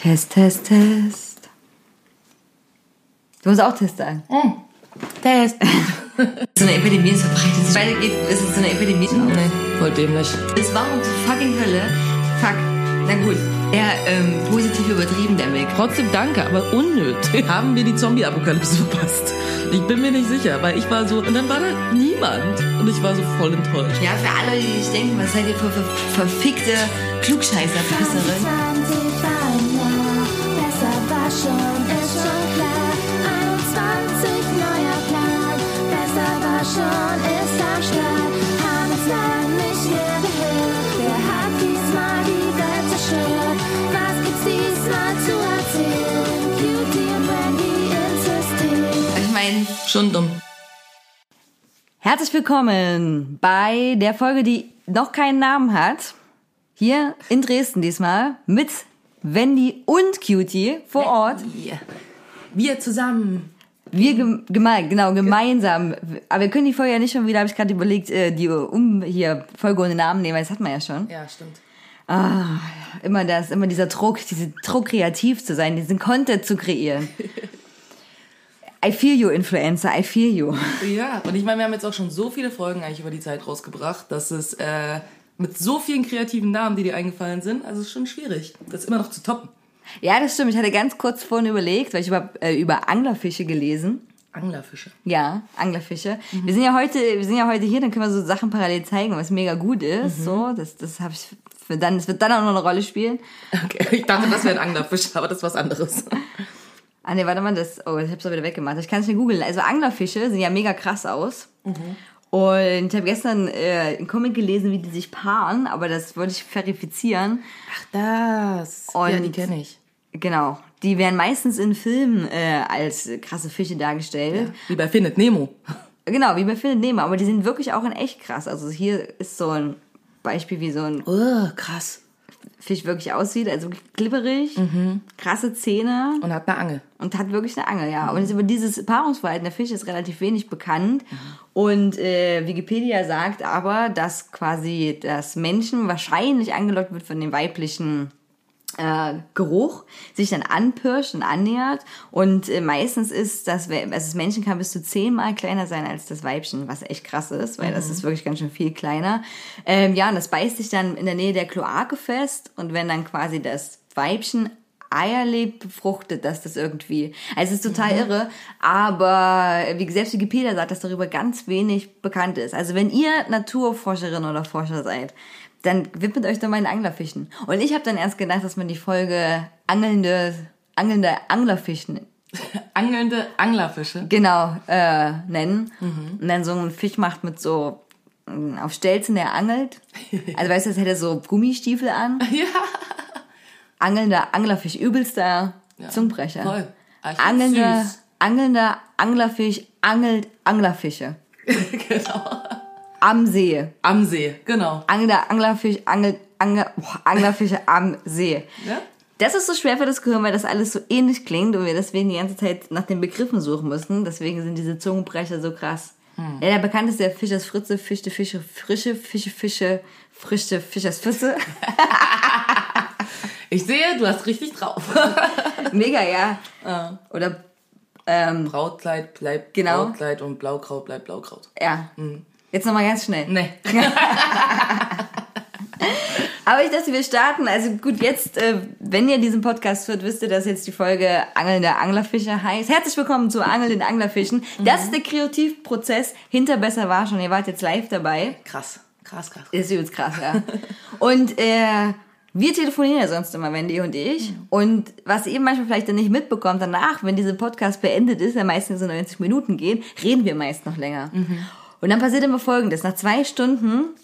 Test, Test, Test. Du musst auch Test sagen. Hm. Test. so eine Epidemie ist verbreitet. Es weitergeht, ist es so eine Epidemie. Oh, nee, voll dämlich. Es war um zur fucking Hölle. Fuck. Na gut. Ja, ähm, positiv übertrieben, der Weg. Trotzdem danke, aber unnötig. Haben wir die Zombie-Apokalypse verpasst? Ich bin mir nicht sicher, weil ich war so, und dann war da niemand. Und ich war so voll enttäuscht. Ja, für alle, die sich denken, was seid ihr für, für verfickte Klugscheißer-Pisserin? Schon dumm. herzlich willkommen bei der Folge, die noch keinen Namen hat. Hier in Dresden diesmal mit Wendy und Cutie vor Ort. Wir, wir zusammen. Wir gem gemein, genau, gemeinsam. Aber wir können die Folge ja nicht schon wieder, habe ich gerade überlegt, äh, die um hier Folge ohne Namen nehmen, weil das hat man ja schon. Ja, stimmt. Ah, immer das, immer dieser Druck, diese Druck kreativ zu sein, diesen Content zu kreieren. I feel you, Influencer, I feel you. Ja, und ich meine, wir haben jetzt auch schon so viele Folgen eigentlich über die Zeit rausgebracht, dass es äh, mit so vielen kreativen Namen, die dir eingefallen sind, also es ist schon schwierig, das immer noch zu toppen. Ja, das stimmt. Ich hatte ganz kurz vorhin überlegt, weil ich habe äh, über Anglerfische gelesen. Anglerfische. Ja, Anglerfische. Wir sind ja heute, wir sind ja heute hier, dann können wir so Sachen parallel zeigen, was mega gut ist. So, das, das habe ich für dann, das wird dann auch noch eine Rolle spielen. Okay, ich dachte, das wäre ein Anglerfisch, aber das ist was anderes. Ah nee, warte mal, das, oh, ich hab's auch wieder weggemacht. Ich kann es nicht googeln. Also Anglerfische sehen ja mega krass aus. Und ich habe gestern äh, einen Comic gelesen, wie die sich paaren, aber das wollte ich verifizieren. Ach, das. ja, Und- die kenne ich. Genau. Die werden meistens in Filmen äh, als krasse Fische dargestellt. Wie bei Findet Nemo. Genau, wie bei Findet Nemo, aber die sind wirklich auch in echt krass. Also hier ist so ein Beispiel, wie so ein Oh, krass. Fisch wirklich aussieht. Also wirklich glibberig, krasse Zähne Und hat eine Angel. und hat wirklich eine Angel, ja. Und über dieses Paarungsverhalten der Fische ist relativ wenig bekannt. Und äh, Wikipedia sagt aber, dass quasi das Menschen wahrscheinlich angelockt wird von dem weiblichen äh, Geruch, sich dann anpirscht und annähert. Und äh, meistens ist das, also das Männchen kann bis zu zehnmal kleiner sein als das Weibchen, was echt krass ist, weil das ist wirklich ganz schön viel kleiner. Ähm, ja, und das beißt sich dann in der Nähe der Kloake fest. Und wenn dann quasi das Weibchen Eier lebt, befruchtet das das irgendwie. Also es ist total irre, aber wie selbst Wikipedia sagt, dass darüber ganz wenig bekannt ist. Also wenn ihr Naturforscherin oder Forscher seid, dann widmet euch doch mal den Anglerfischen. Und ich habe dann erst gedacht, dass man die Folge angelnde, angelnde Anglerfischen Angelnde Anglerfische. genau äh, nennen. Und dann so einen Fisch macht mit so mh, auf Stelzen, der angelt. Also weißt du, als hätte er so Gummistiefel an. Ja. Angelnder Anglerfisch, übelster Ja, Zungenbrecher. ich Angelnder, süß. angelnder Anglerfisch angelt Anglerfische. genau. Am See. Am See, genau. Angelnder Anglerfisch angelt Angler, boah, Anglerfische am See. Ja? Das ist so schwer für das Gehirn, weil das alles so ähnlich klingt und wir deswegen die ganze Zeit nach den Begriffen suchen müssen. Deswegen sind diese Zungenbrecher so krass. Ja, der bekannteste der Fisch ist Fritze, Fischte, Fische, Frische, Fische, Fische, Frische, Fischers Füsse. Ich sehe, du hast richtig drauf. Mega, ja. Oder, ähm, Brautkleid bleibt Genau. Brautkleid und Blaukraut bleibt Blaukraut. ja. Jetzt nochmal ganz schnell. Nee. Aber ich dachte, wir starten. Also gut, jetzt, äh, wenn ihr diesen Podcast hört, wisst ihr, dass jetzt die Folge Angelnde Anglerfische heißt. Herzlich willkommen zu Angelnden Anglerfischen. Das ist der Kreativprozess hinter Besser war schon. Ihr wart jetzt live dabei. Krass. Krass, krass. Ist übelst krass, ja. Und äh, wir telefonieren ja sonst immer, Wendy und ich. Und was ihr manchmal vielleicht dann nicht mitbekommt, danach, wenn dieser Podcast beendet ist, der meistens so 90 Minuten geht, reden wir meist noch länger. Und dann passiert immer Folgendes. Nach zwei Stunden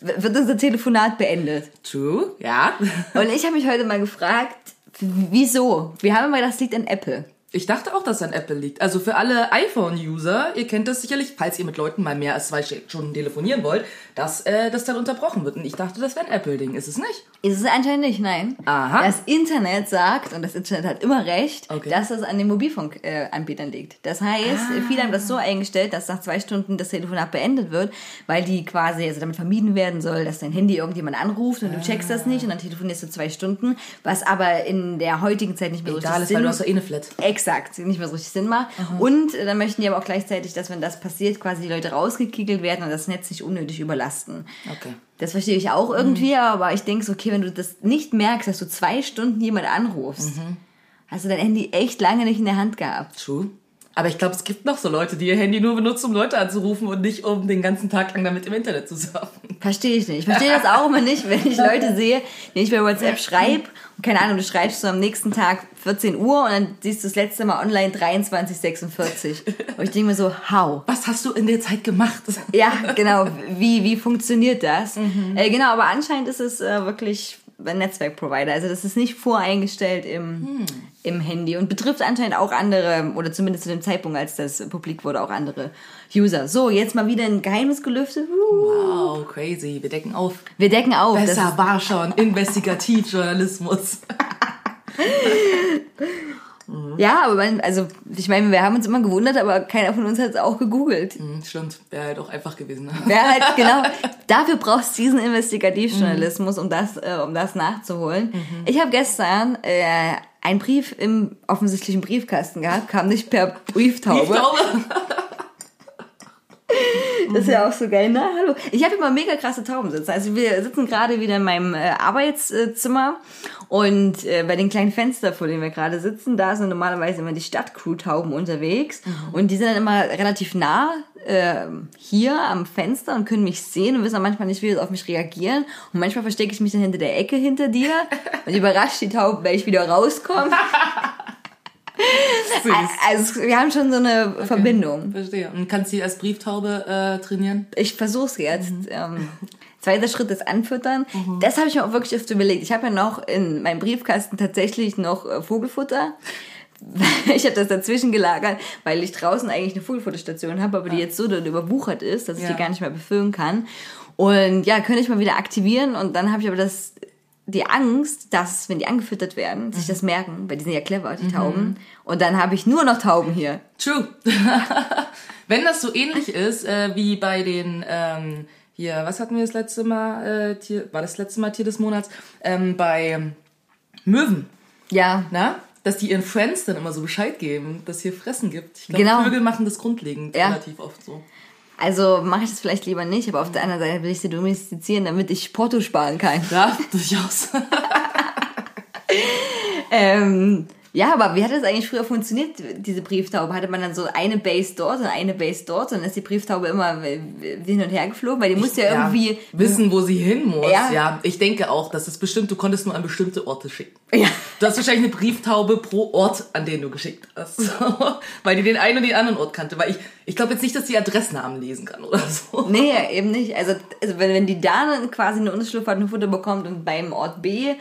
wird unser Telefonat beendet. True, ja. Und ich habe mich heute mal gefragt, wieso? Wir haben immer gedacht, das liegt an Apple. Ich dachte auch, dass es an Apple liegt. Also für alle iPhone-User, ihr kennt das sicherlich, falls ihr mit Leuten mal mehr als zwei Stunden telefonieren wollt, dass äh, das dann unterbrochen wird. Und ich dachte, das wäre ein Apple-Ding. Ist es nicht? Ist es anscheinend nicht, nein. Aha. Das Internet sagt, und das Internet hat immer recht, Okay. dass es an den Mobilfunkanbietern liegt. Das heißt, Ah. viele haben das so eingestellt, dass nach zwei Stunden das Telefonat beendet wird, weil die quasi, also damit vermieden werden soll, dass dein Handy irgendjemand anruft und du checkst das nicht und dann telefonierst du zwei Stunden, was aber in der heutigen Zeit nicht mehr so Egal richtig ist, weil du hast ja eh eine Flat. Exakt, nicht mehr so richtig Sinn macht. Und äh, dann möchten die aber auch gleichzeitig, dass wenn das passiert, quasi die Leute rausgekickelt werden und das Netz nicht unnötig überlasten. Okay. Das verstehe ich auch irgendwie, aber ich denke so, okay, wenn du das nicht merkst, dass du zwei Stunden jemand anrufst, hast du dein Handy echt lange nicht in der Hand gehabt. True. Aber ich glaube, es gibt noch so Leute, die ihr Handy nur benutzen, um Leute anzurufen und nicht, um den ganzen Tag lang damit im Internet zu surfen. Verstehe ich nicht. Ich verstehe das auch immer nicht, wenn ich Leute sehe, denen ich bei WhatsApp schreibe. Keine Ahnung, du schreibst so am nächsten Tag 14 Uhr und dann siehst du das letzte Mal online 23.46. Und ich denke mir so, how? Was hast du in der Zeit gemacht? Ja, genau. Wie, wie funktioniert das? Äh, genau, aber anscheinend ist es äh, wirklich ein Netzwerkprovider. Also das ist nicht voreingestellt im, im Handy und betrifft anscheinend auch andere, oder zumindest zu dem Zeitpunkt, als das publik wurde, auch andere User. So, jetzt mal wieder ein Geheimnis gelüftet. Uh, Wow, crazy. Wir decken auf. Wir decken auf. Besser war schon. Investigativjournalismus. ja, aber man, also ich meine, wir haben uns immer gewundert, aber keiner von uns hat es auch gegoogelt. Hm, Stimmt. Wäre halt auch einfach gewesen. Ja, halt, genau. Dafür brauchst du diesen Investigativjournalismus, um das, äh, um das nachzuholen. Ich habe gestern äh, einen Brief im offensichtlichen Briefkasten gehabt, kam nicht per Brieftaube. Glaube. Das ist ja auch so geil, ne? Hallo. Ich habe immer mega krasse Tauben sitzen. Also wir sitzen gerade wieder in meinem äh, Arbeitszimmer und äh, bei den kleinen Fenster, vor denen wir gerade sitzen, da sind normalerweise immer die Stadtcrew-Tauben unterwegs und die sind dann immer relativ nah äh, hier am Fenster und können mich sehen und wissen manchmal nicht, wie sie auf mich reagieren. Und manchmal verstecke ich mich dann hinter der Ecke hinter dir und überrascht die Tauben, wenn ich wieder rauskomme. Süß. Also wir haben schon so eine Verbindung. Verstehe. Und kannst du die als Brieftaube äh, trainieren? ich versuch's jetzt. Ähm, zweiter Schritt ist Anfüttern. Das habe ich mir auch wirklich oft überlegt. Ich habe ja noch in meinem Briefkasten tatsächlich noch äh, Vogelfutter. Ich habe das dazwischen gelagert, weil ich draußen eigentlich eine Vogelfutterstation habe, aber die jetzt so dort überwuchert ist, dass ich Ja. die gar nicht mehr befüllen kann. Und ja, könnte ich mal wieder aktivieren und dann habe ich aber das die Angst, dass, wenn die angefüttert werden, sich das merken, weil die sind ja clever, die Tauben. Und dann habe ich nur noch Tauben hier. True. Wenn das so ähnlich ist äh, wie bei den ähm, hier, was hatten wir das letzte Mal? Äh, Tier, war das letzte Mal Tier des Monats? Ähm, bei Möwen, Ja, na? Dass die ihren Friends dann immer so Bescheid geben, dass hier Fressen gibt. Ich glaube, Genau. Vögel machen das grundlegend Ja. relativ oft so. Also mache ich das vielleicht lieber nicht, aber auf der anderen Seite will ich sie domestizieren, damit ich Porto sparen kann. Ja, durchaus. Ähm, ja, aber wie hat das eigentlich früher funktioniert, diese Brieftaube? Hatte man dann so eine Base dort und eine Base dort und dann ist die Brieftaube immer hin und her geflogen? Weil die musste ja irgendwie... wissen, wo sie hin muss. Ja. Ja. ich denke auch, dass es bestimmt, du konntest nur an bestimmte Orte schicken. Ja. Du hast wahrscheinlich eine Brieftaube pro Ort, an den du geschickt hast. Weil die den einen und den anderen Ort kannte. Weil ich, ich glaube jetzt nicht, dass die Adressnamen lesen kann oder so. Nee, eben nicht. Also, also wenn, wenn die da quasi eine Unterschlupf hat, ein Futter bekommt und beim Ort B,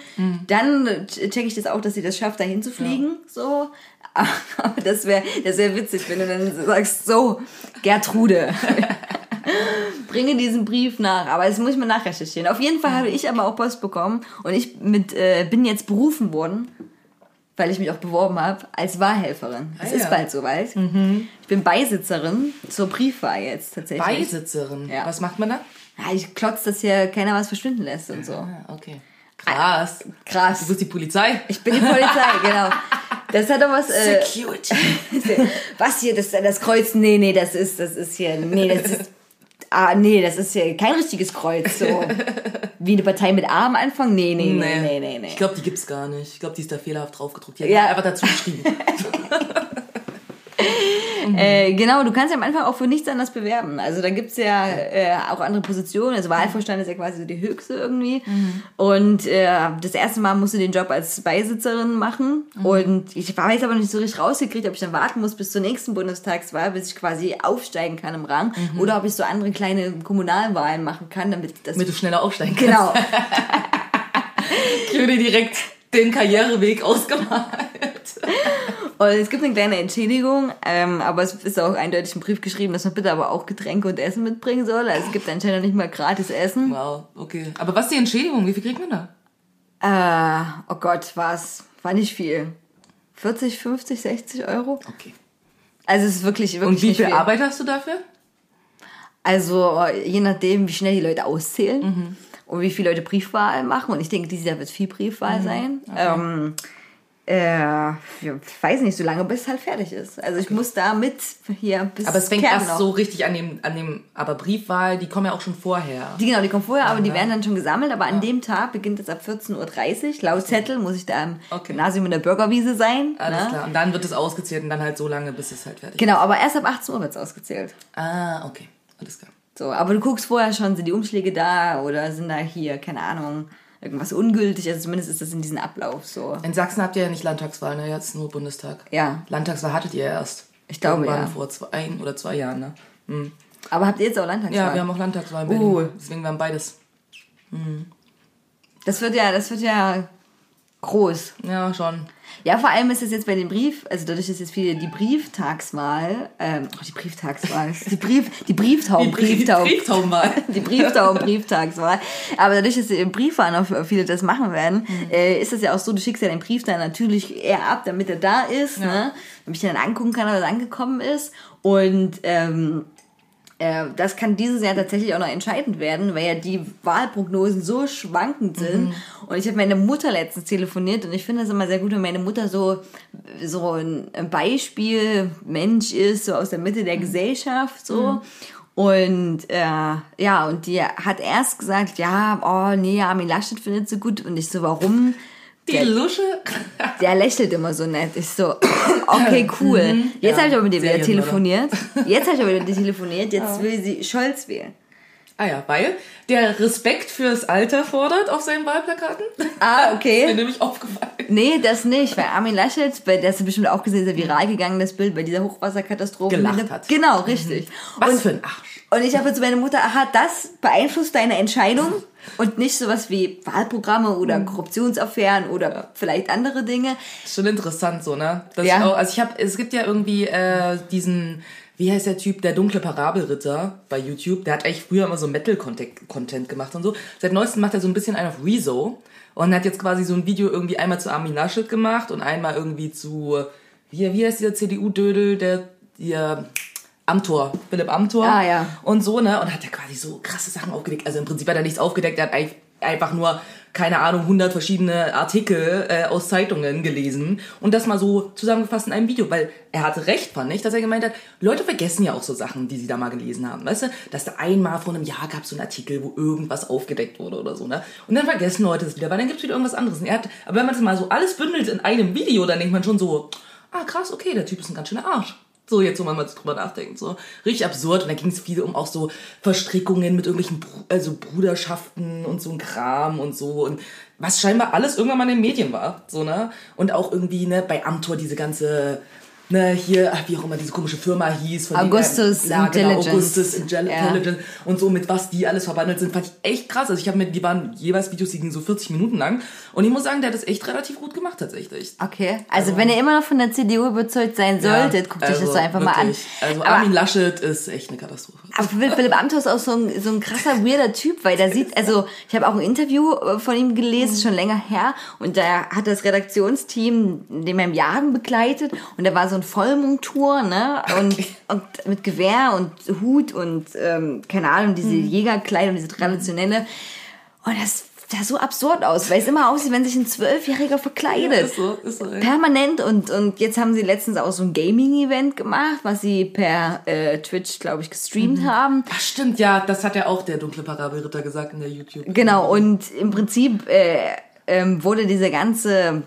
dann checke ich das auch, dass sie das schafft, dahin zu fliegen. So. Aber das wäre das wär witzig, wenn du dann sagst, so, Gertrude. Bringe diesen Brief nach, aber das muss ich mal nachrecherchieren. Auf jeden Fall habe ich aber auch Post bekommen und ich mit, äh, bin jetzt berufen worden, weil ich mich auch beworben habe, als Wahlhelferin. Es Ah, ist ja. bald soweit. Ich bin Beisitzerin zur Briefwahl jetzt tatsächlich. Beisitzerin. Ja. Was macht man da? Ja, ich klotz, dass hier keiner was verschwinden lässt und so. Ah, okay. Krass. Du Krass. bist die Polizei. Ich bin die Polizei, genau. Das hat doch was. Äh, Security. was hier, das, das Kreuz? Nee, nee, das ist, das ist hier. Nee, das ist. Ah, nee, das ist hier kein richtiges Kreuz. So. Wie eine Partei mit A am Anfang? Nee, nee, nee, nee, nee. nee. Ich glaube, die gibt's gar nicht. Ich glaube, die ist da fehlerhaft draufgedruckt. Die hat Ja. einfach dazu geschrieben. Äh, genau, du kannst ja am Anfang auch für nichts anderes bewerben. Also da gibt's ja äh, auch andere Positionen. Also Wahlvorstand ist ja quasi so die höchste irgendwie. Und äh, das erste Mal musst du den Job als Beisitzerin machen. Und ich weiß aber nicht so richtig rausgekriegt, ob ich dann warten muss bis zur nächsten Bundestagswahl, bis ich quasi aufsteigen kann im Rang. Oder ob ich so andere kleine Kommunalwahlen machen kann, damit das... Damit du schneller aufsteigen kannst. genau. Ich würde direkt den Karriereweg ausgemalt. Und es gibt eine kleine Entschädigung, ähm, aber es ist auch eindeutig im Brief geschrieben, dass man bitte aber auch Getränke und Essen mitbringen soll. Also es gibt anscheinend nicht mal gratis Essen. Wow, okay. Aber was ist die Entschädigung? Wie viel kriegt man da? Äh, oh Gott, was? War nicht viel. 40, 50, 60 Euro? Okay. Also es ist wirklich, wirklich Und wie nicht viel Arbeit hast du dafür? Also je nachdem, wie schnell die Leute auszählen und wie viele Leute Briefwahl machen. Und ich denke, dieses Jahr wird viel Briefwahl sein. Ähm, äh, ja, ich weiß nicht, so lange bis es halt fertig ist. Also ich muss da mit hier bis Aber es fängt Kern erst noch. so richtig an dem, an dem, aber Briefwahl, die kommen ja auch schon vorher. Die, genau, die kommen vorher, aber die werden dann schon gesammelt. Aber an dem Tag beginnt es ab 14.30 Uhr. Laut Zettel muss ich da im Okay. Gymnasium in der Bürgerwiese sein. Alles ne? klar. Und dann wird es ausgezählt und dann halt so lange, bis es halt fertig Genau, aber erst ab 18 Uhr wird es ausgezählt. ist. Ah, okay. Alles klar. So, aber du guckst vorher schon, sind die Umschläge da oder sind da hier, keine Ahnung, irgendwas ungültig. Also zumindest ist das in diesem Ablauf so. In Sachsen habt ihr ja nicht Landtagswahl, ne? Jetzt nur Bundestag. Ja. Landtagswahl hattet ihr ja erst. Ich glaube, Irgendwann ja. vor zwei, ein oder zwei Jahren, ne? Aber habt ihr jetzt auch Landtagswahl? Ja, wir haben auch Landtagswahl in Berlin. Uh. Deswegen wir haben beides. Das wird ja, das wird ja groß. Ja, schon. Ja, vor allem ist es jetzt bei dem Brief, also dadurch ist jetzt viel die Brieftagswahl, ähm, oh, die Brieftagswahl, die Brief, die Brieftauben, Brieftauben, Brieftaubenwahl. die Brieftauben, Brieftagswahl. Aber dadurch, dass die Briefwahlen auch viele das machen werden, äh, ist es ja auch so, du schickst ja den Brief dann natürlich eher ab, damit er da ist, ne? Damit ich dann angucken kann, ob er angekommen ist. Und ähm, äh, das kann dieses Jahr tatsächlich auch noch entscheidend werden, weil ja die Wahlprognosen so schwankend sind. Und ich habe meine Mutter letztens telefoniert und ich finde es immer sehr gut, wenn meine Mutter so, so ein Beispiel Mensch ist, so aus der Mitte der Gesellschaft, so. Und äh, ja, und die hat erst gesagt, ja, oh nee, Armin Laschet findet sie gut. Und ich so, warum? Die Lusche. Der lächelt immer so nett. Ich so, okay, cool. Jetzt Ja, habe ich aber mit dem wieder telefoniert. Jetzt habe ich aber mit dem telefoniert. Jetzt will sie Scholz wählen. Ah ja, weil der Respekt fürs Alter fordert auf seinen Wahlplakaten. Ah, Ist mir okay. nämlich aufgefallen. Nee, das nicht, weil Armin Laschet, bei der hast du bestimmt auch gesehen, ist ja viral gegangen, das Bild bei dieser Hochwasserkatastrophe. Gelacht hat. Genau, richtig. Was und, für ein Arsch. Und ich habe jetzt meine Mutter, aha, das beeinflusst deine Entscheidung und nicht sowas wie Wahlprogramme oder Mhm. Korruptionsaffären oder vielleicht andere Dinge. Schon interessant so, ne? Dass Ja. ich auch, also ich habe, es gibt ja irgendwie äh, diesen, wie heißt der Typ, der dunkle Parabelritter bei YouTube. Der hat eigentlich früher immer so Metal-Content gemacht und so. Seit neuestem macht er so ein bisschen einen auf Rezo und hat jetzt quasi so ein Video irgendwie einmal zu Armin Laschet gemacht und einmal irgendwie zu, wie, wie heißt dieser CDU-Dödel, der, der Amtor, Philipp Amtor. Ah, ja. Und so, ne? Und hat er quasi so krasse Sachen aufgedeckt. Also im Prinzip hat er nichts aufgedeckt, er hat einfach nur, keine Ahnung, 100 verschiedene Artikel äh, aus Zeitungen gelesen und das mal so zusammengefasst in einem Video, weil er hatte recht, fand ich, dass er gemeint hat, Leute vergessen ja auch so Sachen, die sie da mal gelesen haben, weißt du? Dass da einmal vor einem Jahr gab so einen Artikel, wo irgendwas aufgedeckt wurde oder so, ne? Und dann vergessen Leute es wieder, weil dann gibt's wieder irgendwas anderes. Und er hat, aber wenn man das mal so alles bündelt in einem Video, dann denkt man schon so, ah krass, okay, der Typ ist ein ganz schöner Arsch. So, jetzt, wo man mal drüber nachdenkt, so. Richtig absurd. Und da ging es viel um auch so Verstrickungen mit irgendwelchen Bru also Bruderschaften und so ein Kram und so. Und was scheinbar alles irgendwann mal in den Medien war, so, ne? Und auch irgendwie, ne, bei Amtor diese ganze, ne, hier, ach, wie auch immer diese komische Firma hieß. Von Augustus dem, er- ja, genau, Intelligence. Augustus Intel- Ja. Intelligence und so, mit was die alles verbandelt sind, fand ich echt krass. Also ich habe mir, die waren jeweils Videos, die gingen so 40 Minuten lang. Und ich muss sagen, der hat das echt relativ gut gemacht, tatsächlich. Okay. Also, wenn ihr immer noch von der CDU überzeugt sein solltet, guckt euch das also so einfach mal an. wirklich. Also Aber- Armin Laschet ist echt eine Katastrophe. Aber Philipp Amthor ist auch so ein, so ein krasser, weirder Typ, weil der sieht, also ich habe auch ein Interview äh, von ihm gelesen, schon länger her, und da hat das Redaktionsteam den beim Jagen begleitet und da war so ein Vollmontur, ne, und, und mit Gewehr und Hut und, ähm, keine Ahnung, diese Jägerkleidung, diese traditionelle, und das sah so absurd aus, weil es immer aussieht, wenn sich ein Zwölfjähriger verkleidet. ist so, ist so. Permanent und, und jetzt haben sie letztens auch so ein Gaming-Event gemacht, was sie per äh, Twitch, glaube ich, gestreamt haben. Ach stimmt, ja, das hat ja auch der dunkle Parabelritter gesagt in der YouTube. Genau, und im Prinzip äh, ähm, wurde dieser ganze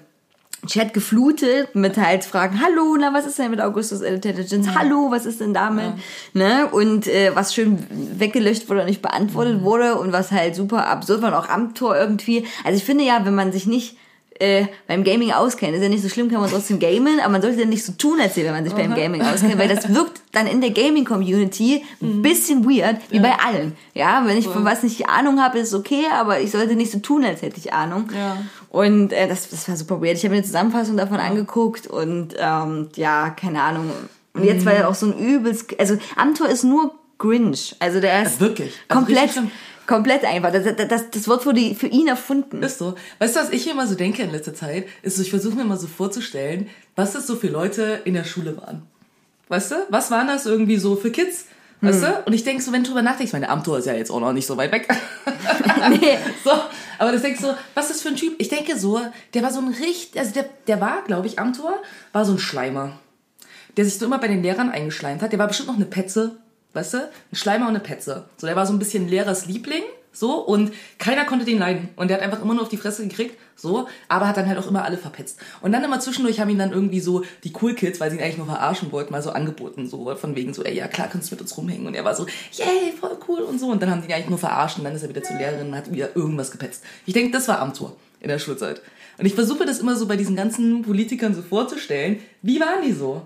Chat geflutet mit halt Fragen, hallo, na, was ist denn mit Augustus Intelligence? Hallo, was ist denn damit? Ne? Und äh, was schön weggelöscht wurde und nicht beantwortet wurde und was halt super absurd war und auch am Tor irgendwie. Also ich finde ja, wenn man sich nicht äh, beim Gaming auskennt, ist ja nicht so schlimm, kann man trotzdem gamen, aber man sollte nicht so tun, als wenn man sich beim Gaming auskennt, weil das wirkt dann in der Gaming-Community ein bisschen weird, wie bei allen. Ja, wenn ich von was nicht Ahnung habe, ist okay, aber ich sollte nicht so tun, als hätte ich Ahnung. Ja. Und äh, das, das war super weird. Ich habe mir eine Zusammenfassung davon angeguckt und ähm, ja, keine Ahnung. Und jetzt war er auch so ein übelst. Also Amtor ist nur Grinch. Also der ist Wirklich? Also komplett, komplett einfach. Das, das, das, Wort wurde für ihn erfunden. Ist so. Weißt du, was ich immer so denke in letzter Zeit? Ist so, ich versuche mir mal so vorzustellen, was das so für Leute in der Schule waren. Weißt du? Was waren das irgendwie so für Kids? Weißt du? Und ich denke so, wenn du drüber nachdenkst, meine Amtor ist ja jetzt auch noch nicht so weit weg. Nee. So, aber das denkst so, was ist das für ein Typ? Ich denke so, der war so ein richtig, also der, der war, glaube ich, Amtor, war so ein Schleimer. Der sich so immer bei den Lehrern eingeschleimt hat. Der war bestimmt noch eine Petze, weißt du? Ein Schleimer und eine Petze. So, der war so ein bisschen Lehrers Liebling, so, und keiner konnte den leiden. Und der hat einfach immer nur auf die Fresse gekriegt, so, aber hat dann halt auch immer alle verpetzt. Und dann immer zwischendurch haben ihn dann irgendwie so die Cool Kids, weil sie ihn eigentlich nur verarschen wollten, mal so angeboten, so, von wegen so, ey, ja klar, kannst du mit uns rumhängen. Und er war so, yay, voll cool und so. Und dann haben die ihn eigentlich nur verarscht und dann ist er wieder zur Lehrerin und hat wieder irgendwas gepetzt. Ich denke, das war Amtor in der Schulzeit. Und ich versuche das immer so bei diesen ganzen Politikern so vorzustellen. Wie waren die so?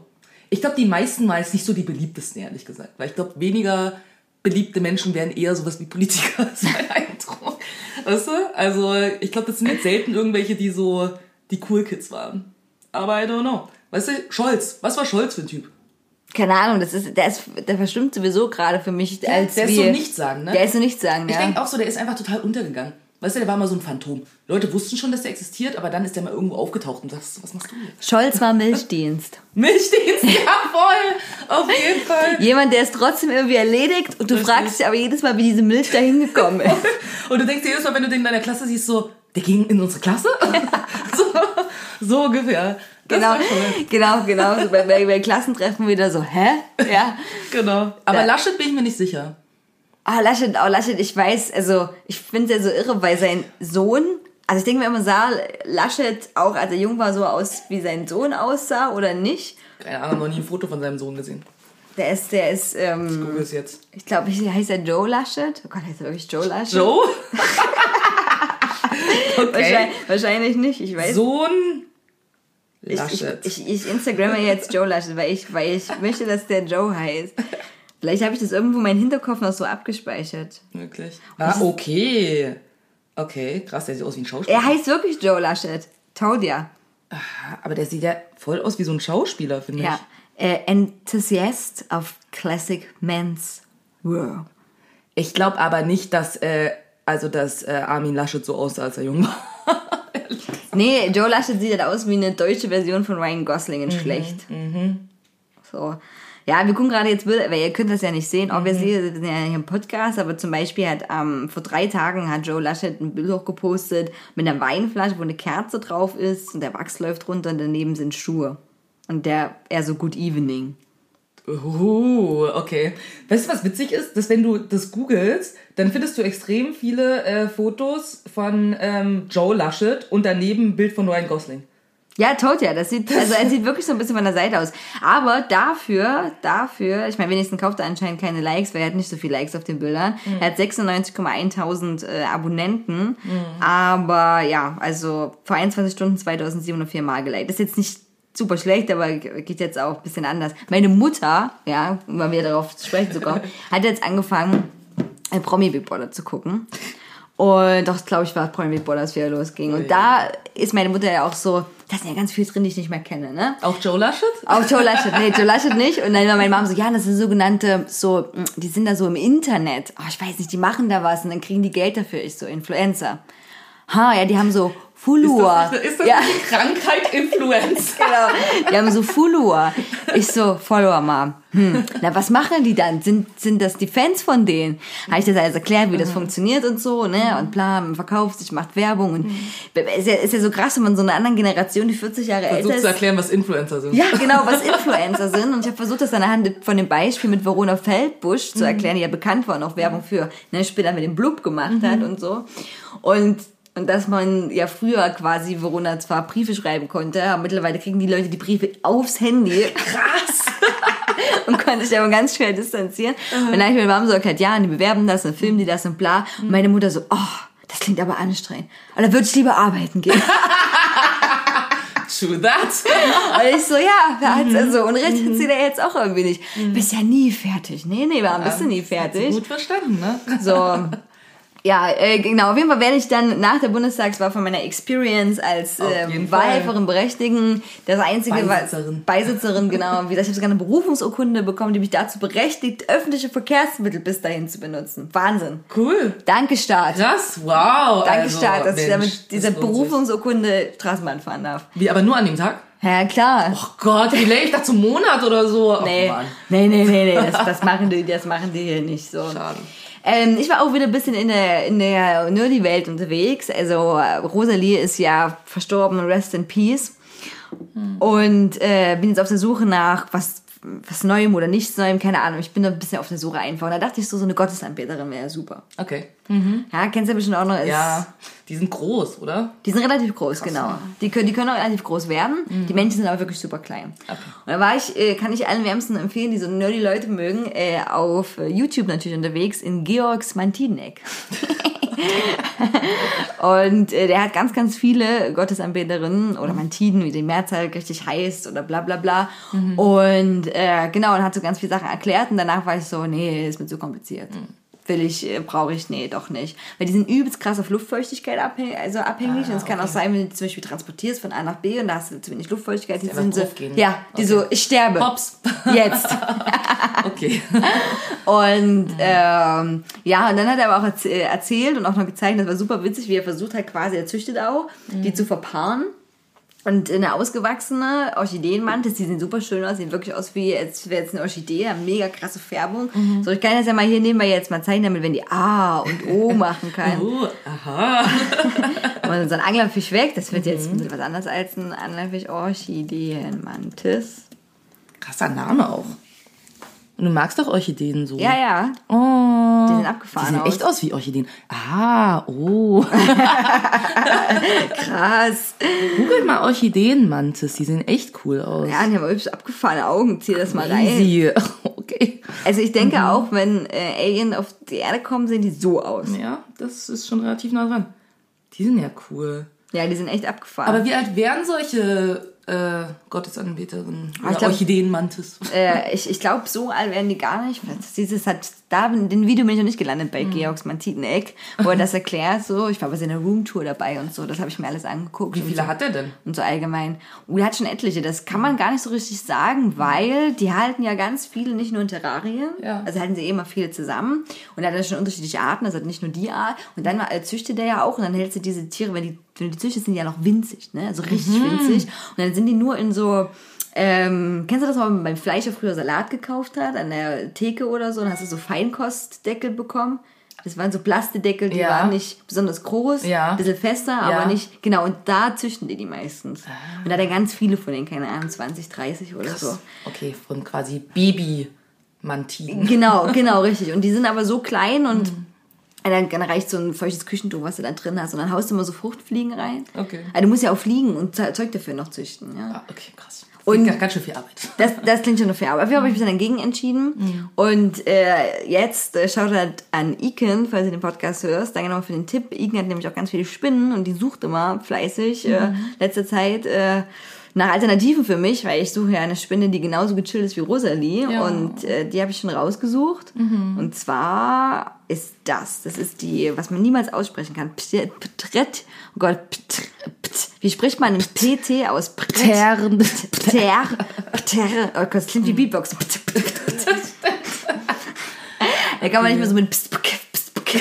Ich glaube, die meisten waren jetzt nicht so die beliebtesten, ehrlich gesagt. Weil ich glaube, weniger beliebte Menschen wären eher sowas wie Politiker, ist mein Eindruck. Weißt du? Also, ich glaube, das sind jetzt selten irgendwelche, die so die Cool Kids waren. Aber I don't know. Weißt du, Scholz. Was war Scholz für ein Typ? Keine Ahnung, das ist, der ist, der verstimmt sowieso gerade für mich als der ist so nichts sagen, ne? Der ist so nichts sagen, Ich ja. denke auch so, der ist einfach total untergegangen. Weißt du, der war mal so ein Phantom. Leute wussten schon, dass der existiert, aber dann ist der mal irgendwo aufgetaucht und sagst, was machst du jetzt? Scholz war Milchdienst. Milchdienst, ja voll, auf jeden Fall. Jemand, der es trotzdem irgendwie erledigt und du Richtig. fragst dich aber jedes Mal, wie diese Milch da hingekommen ist. Und du denkst dir jedes Mal, wenn du den in deiner Klasse siehst, so, der ging in unsere Klasse? so, so ungefähr. Das genau, genau, genau. So bei, bei, bei Klassentreffen wieder so, hä? Ja. Genau. Aber Da- Laschet bin ich mir nicht sicher. Ah, Laschet, oh, Laschet, ich weiß, also ich finde es ja so irre, weil sein Sohn, also ich denke mir immer, sah Laschet auch, als er jung war, so aus, wie sein Sohn aussah oder nicht. Keine Ahnung, noch nie ein Foto von seinem Sohn gesehen. Der ist, der ist, ähm, Google es jetzt. ich glaube, heißt er Joe Laschet? Oh Gott, heißt er wirklich Joe Laschet? Joe? okay. Wahrscheinlich, wahrscheinlich nicht, ich weiß. Sohn ich, ich, Laschet. ich, ich Instagramme jetzt Joe Laschet, weil ich, weil ich möchte, dass der Joe heißt. Vielleicht habe ich das irgendwo in meinem Hinterkopf noch so abgespeichert. Wirklich? Ah, okay. Okay, krass, der sieht aus wie ein Schauspieler. Er heißt wirklich Joe Laschet. Told ya. Aber der sieht ja voll aus wie so ein Schauspieler, finde Ja. Äh, Enthusiast of Classic Men's World. ich. Ich glaube aber nicht, dass, äh, also, dass äh, Armin Laschet so aussah, als er jung war. Nee, Joe Laschet sieht halt aus wie eine deutsche Version von Ryan Gosling in schlecht. So. Ja, wir gucken gerade jetzt Bilder, weil ihr könnt das ja nicht sehen. Obviously, wir sind ja hier im Podcast, aber zum Beispiel hat ähm, vor drei Tagen hat Joe Laschet ein Bild hochgepostet mit einer Weinflasche, wo eine Kerze drauf ist und der Wachs läuft runter und daneben sind Schuhe. Und der eher so Good Evening. Uh, okay. Weißt du, was witzig ist? Dass wenn du das googelst, dann findest du extrem viele äh, Fotos von ähm, Joe Laschet und daneben ein Bild von Ryan Gosling. Ja, tot ja. Das sieht, also er sieht wirklich so ein bisschen von der Seite aus. Aber dafür, dafür, ich meine, wenigstens kauft er anscheinend keine Likes, weil er hat nicht so viele Likes auf den Bildern. Er hat 96,1.000 äh, Abonnenten. Aber ja, also vor 21 Stunden 2704 Mal geliked. Das ist jetzt nicht super schlecht, aber geht jetzt auch ein bisschen anders. Meine Mutter, ja, um mal wieder darauf zu sprechen zu kommen, hat jetzt angefangen, äh, Promi Big Brother zu gucken. Und doch, glaube ich, war Promi Big Brother, als wieder losging. Und da ist meine Mutter ja auch so, da sind ja ganz viele drin, die ich nicht mehr kenne, ne? Auch Joe Laschet? Auch Joe Laschet, nee, Joe Laschet nicht. Und dann war meine Mom so, ja, das sind sogenannte, so, die sind da so im Internet. Oh, ich weiß nicht, die machen da was und dann kriegen die Geld dafür. Ich so, Influencer. Ha, ja, die haben so Follower. Ist das, ist das ja. die Krankheit Influenza? Genau. Die haben so Follower. Ich so, Follower, Mom. Hm. Na, was machen die dann? Sind, sind das die Fans von denen? Habe ich das alles erklärt, wie das funktioniert und so, ne? Und bla, man verkauft sich, macht Werbung und ist ja, ist ja so krass, wenn man so einer anderen Generation, die 40 Jahre älter Versuch ist. zu erklären, was Influencer sind. Ja, genau, was Influencer sind. Und ich habe versucht, das anhand von dem Beispiel mit Verona Feldbusch zu erklären, die ja bekannt war und auch Werbung für ne, später mit dem Blub gemacht hat und so. Und und dass man ja früher quasi Verona zwar Briefe schreiben konnte, aber mittlerweile kriegen die Leute die Briefe aufs Handy Krass! und konnte sich aber ganz schnell distanzieren. Und dann habe ich mir Mama so erklärt, ja, und die bewerben das und filmen die das und bla. Und meine Mutter so, oh, das klingt aber anstrengend. Und dann würde ich lieber arbeiten gehen. True that. Und ich so, ja, wer hat's also? Und recht hat sie da jetzt auch irgendwie nicht. Bist ja nie fertig. Nee, nee, warum bist du nie fertig? Gut verstanden, ne? So. Ja, äh, genau. Auf jeden Fall werde ich dann nach der Bundestagswahl von meiner Experience als äh. Wahlhelferin berechtigen. Das einzige Beisitzerin. Beisitzerin, genau. Wie gesagt, ich habe sogar eine Berufungsurkunde bekommen, die mich dazu berechtigt, öffentliche Verkehrsmittel bis dahin zu benutzen. Wahnsinn. Cool. Danke, Staat. Krass, wow. Danke, also, Staat, dass ich Mensch, damit dieser. Berufungsurkunde Straßenbahn fahren darf. Wie, aber nur an dem Tag? Ja, klar. Oh Gott, wie late, ich dachte zum Monat oder so. Oh, nee. Mann. nee, nee, nee, nee, das, das, machen die, das machen die hier nicht so. Schade. Ähm, ich war auch wieder ein bisschen in der, in der Nerdy-Welt unterwegs. Also äh, Rosalie ist ja verstorben, rest in peace. Und äh, bin jetzt auf der Suche nach was, was Neuem oder nichts Neuem, keine Ahnung. Ich bin da ein bisschen auf der Suche einfach. Und da dachte ich so, so eine Gottesanbeterin wäre super. Okay. Ja, kennst du ja bestimmt auch noch. Ist, Ja, die sind groß, oder? Die sind relativ groß, genau. Die können, die können auch relativ groß werden. Die Männchen sind aber wirklich super klein. Und da war ich, äh, kann ich allen wärmsten empfehlen, die so nerdy Leute mögen, äh, auf äh, YouTube natürlich unterwegs in Georgs Mantineck. Und äh, der hat ganz, ganz viele Gottesanbeterinnen oder Mantiden, wie die Mehrzahl richtig heißt oder bla bla bla. Und äh, genau, und hat so ganz viele Sachen erklärt und danach war ich so, nee, ist mir zu kompliziert. Will ich, äh, brauche ich, nee, doch nicht. Weil die sind übelst krass auf Luftfeuchtigkeit abhängig, also abhängig. und es kann auch sein, wenn du die zum Beispiel transportierst von A nach B und da hast du zu wenig Luftfeuchtigkeit, die sind so, ja, die Okay. so, ich sterbe. Hops. Jetzt. Okay. Und ähm, ja, und dann hat er aber auch äh, erzählt und auch noch gezeigt, das war super witzig, wie er versucht hat, quasi, er züchtet auch, die zu verpaaren. Und eine ausgewachsene Orchideenmantis, die sehen super schön aus, sehen wirklich aus wie, als wäre jetzt eine Orchidee, haben mega krasse Färbung. So, ich kann das ja mal hier nehmen, wir jetzt mal zeigen, damit wenn die A und O machen kann. Uh, aha. Und so ein Anglerfisch weg, das wird jetzt ein bisschen was anderes als ein Anglerfisch Orchideenmantis. Krasser Name auch. Und du magst doch Orchideen so. Ja, ja, Oh. die sind Die abgefahren sehen aus. echt aus wie Orchideen. Ah, oh. krass. Googelt mal Orchideenmantis. Die sehen echt cool aus. Ja, die haben hübsch abgefahrene Augen, zieh das mal rein. Easy. Okay. Also ich denke auch, wenn äh, Alien auf die Erde kommen, sehen die so aus. Ja, das ist schon relativ nah dran. Die sind ja cool. Ja, die sind echt abgefahren. Aber wie alt wären solche äh, Gottesanbeterinnen? ich Oder glaub- Orchideenmantis? äh, ich, ich glaube, so alt werden die gar nicht. Dieses hat, da dem Video bin ich noch nicht gelandet bei Georgs Mantiteneck, wo er das erklärt. So, ich war bei seiner Roomtour dabei und so. Das habe ich mir alles angeguckt. Wie viele so. hat er denn? Und so allgemein. Und er hat schon etliche. Das kann man gar nicht so richtig sagen, weil die halten ja ganz viele nicht nur in Terrarien. Ja. Also halten sie eh immer viele zusammen. Und er hat ja schon unterschiedliche Arten. Also hat nicht nur die Art. Und dann äh, züchtet er ja auch. Und dann hältst du diese Tiere, wenn die, wenn die züchtest, sind die ja noch winzig, ne? Also richtig winzig. Und dann sind die nur in so, ähm, kennst du das, wenn man beim Fleischer früher Salat gekauft hat, an der Theke oder so, dann hast du so Feinkostdeckel bekommen. Das waren so Plastedeckel, die Ja. waren nicht besonders groß, Ja. ein bisschen fester, Ja. aber nicht, genau, und da züchten die die meistens. Und da hat er ganz viele von denen, keine Ahnung, 20, 30 oder so. Okay, von quasi Baby-Mantiden. Genau, genau, richtig. Und die sind aber so klein und dann, dann reicht so ein feuchtes Küchentuch, was du da drin hast. Und dann haust du immer so Fruchtfliegen rein. Okay. Also du musst ja auch Fliegen und Ze- Zeug dafür noch züchten. Ja. Ah, okay, krass. Und- Und ganz schön viel Arbeit. Das, das klingt schon noch fair. Aber dafür habe ich mich dann dagegen entschieden. Und äh, jetzt äh, schaut halt an Iken, falls du den Podcast hörst. Danke nochmal für den Tipp. Iken hat nämlich auch ganz viele Spinnen und die sucht immer fleißig äh, letzte Zeit äh, nach Alternativen für mich, weil ich suche ja eine Spinne, die genauso gechillt ist wie Rosalie. Ja. Und äh, die habe ich schon rausgesucht. Und zwar ist das. Das ist die, was man niemals aussprechen kann. Ptret. Oh Gott. Ptr, pt. Wie spricht man ein PT aus? Tern. Pter, Pter, oh Gott, das klingt wie Beatbox. Da kann man nicht mehr so mit Pst, Pst, Pk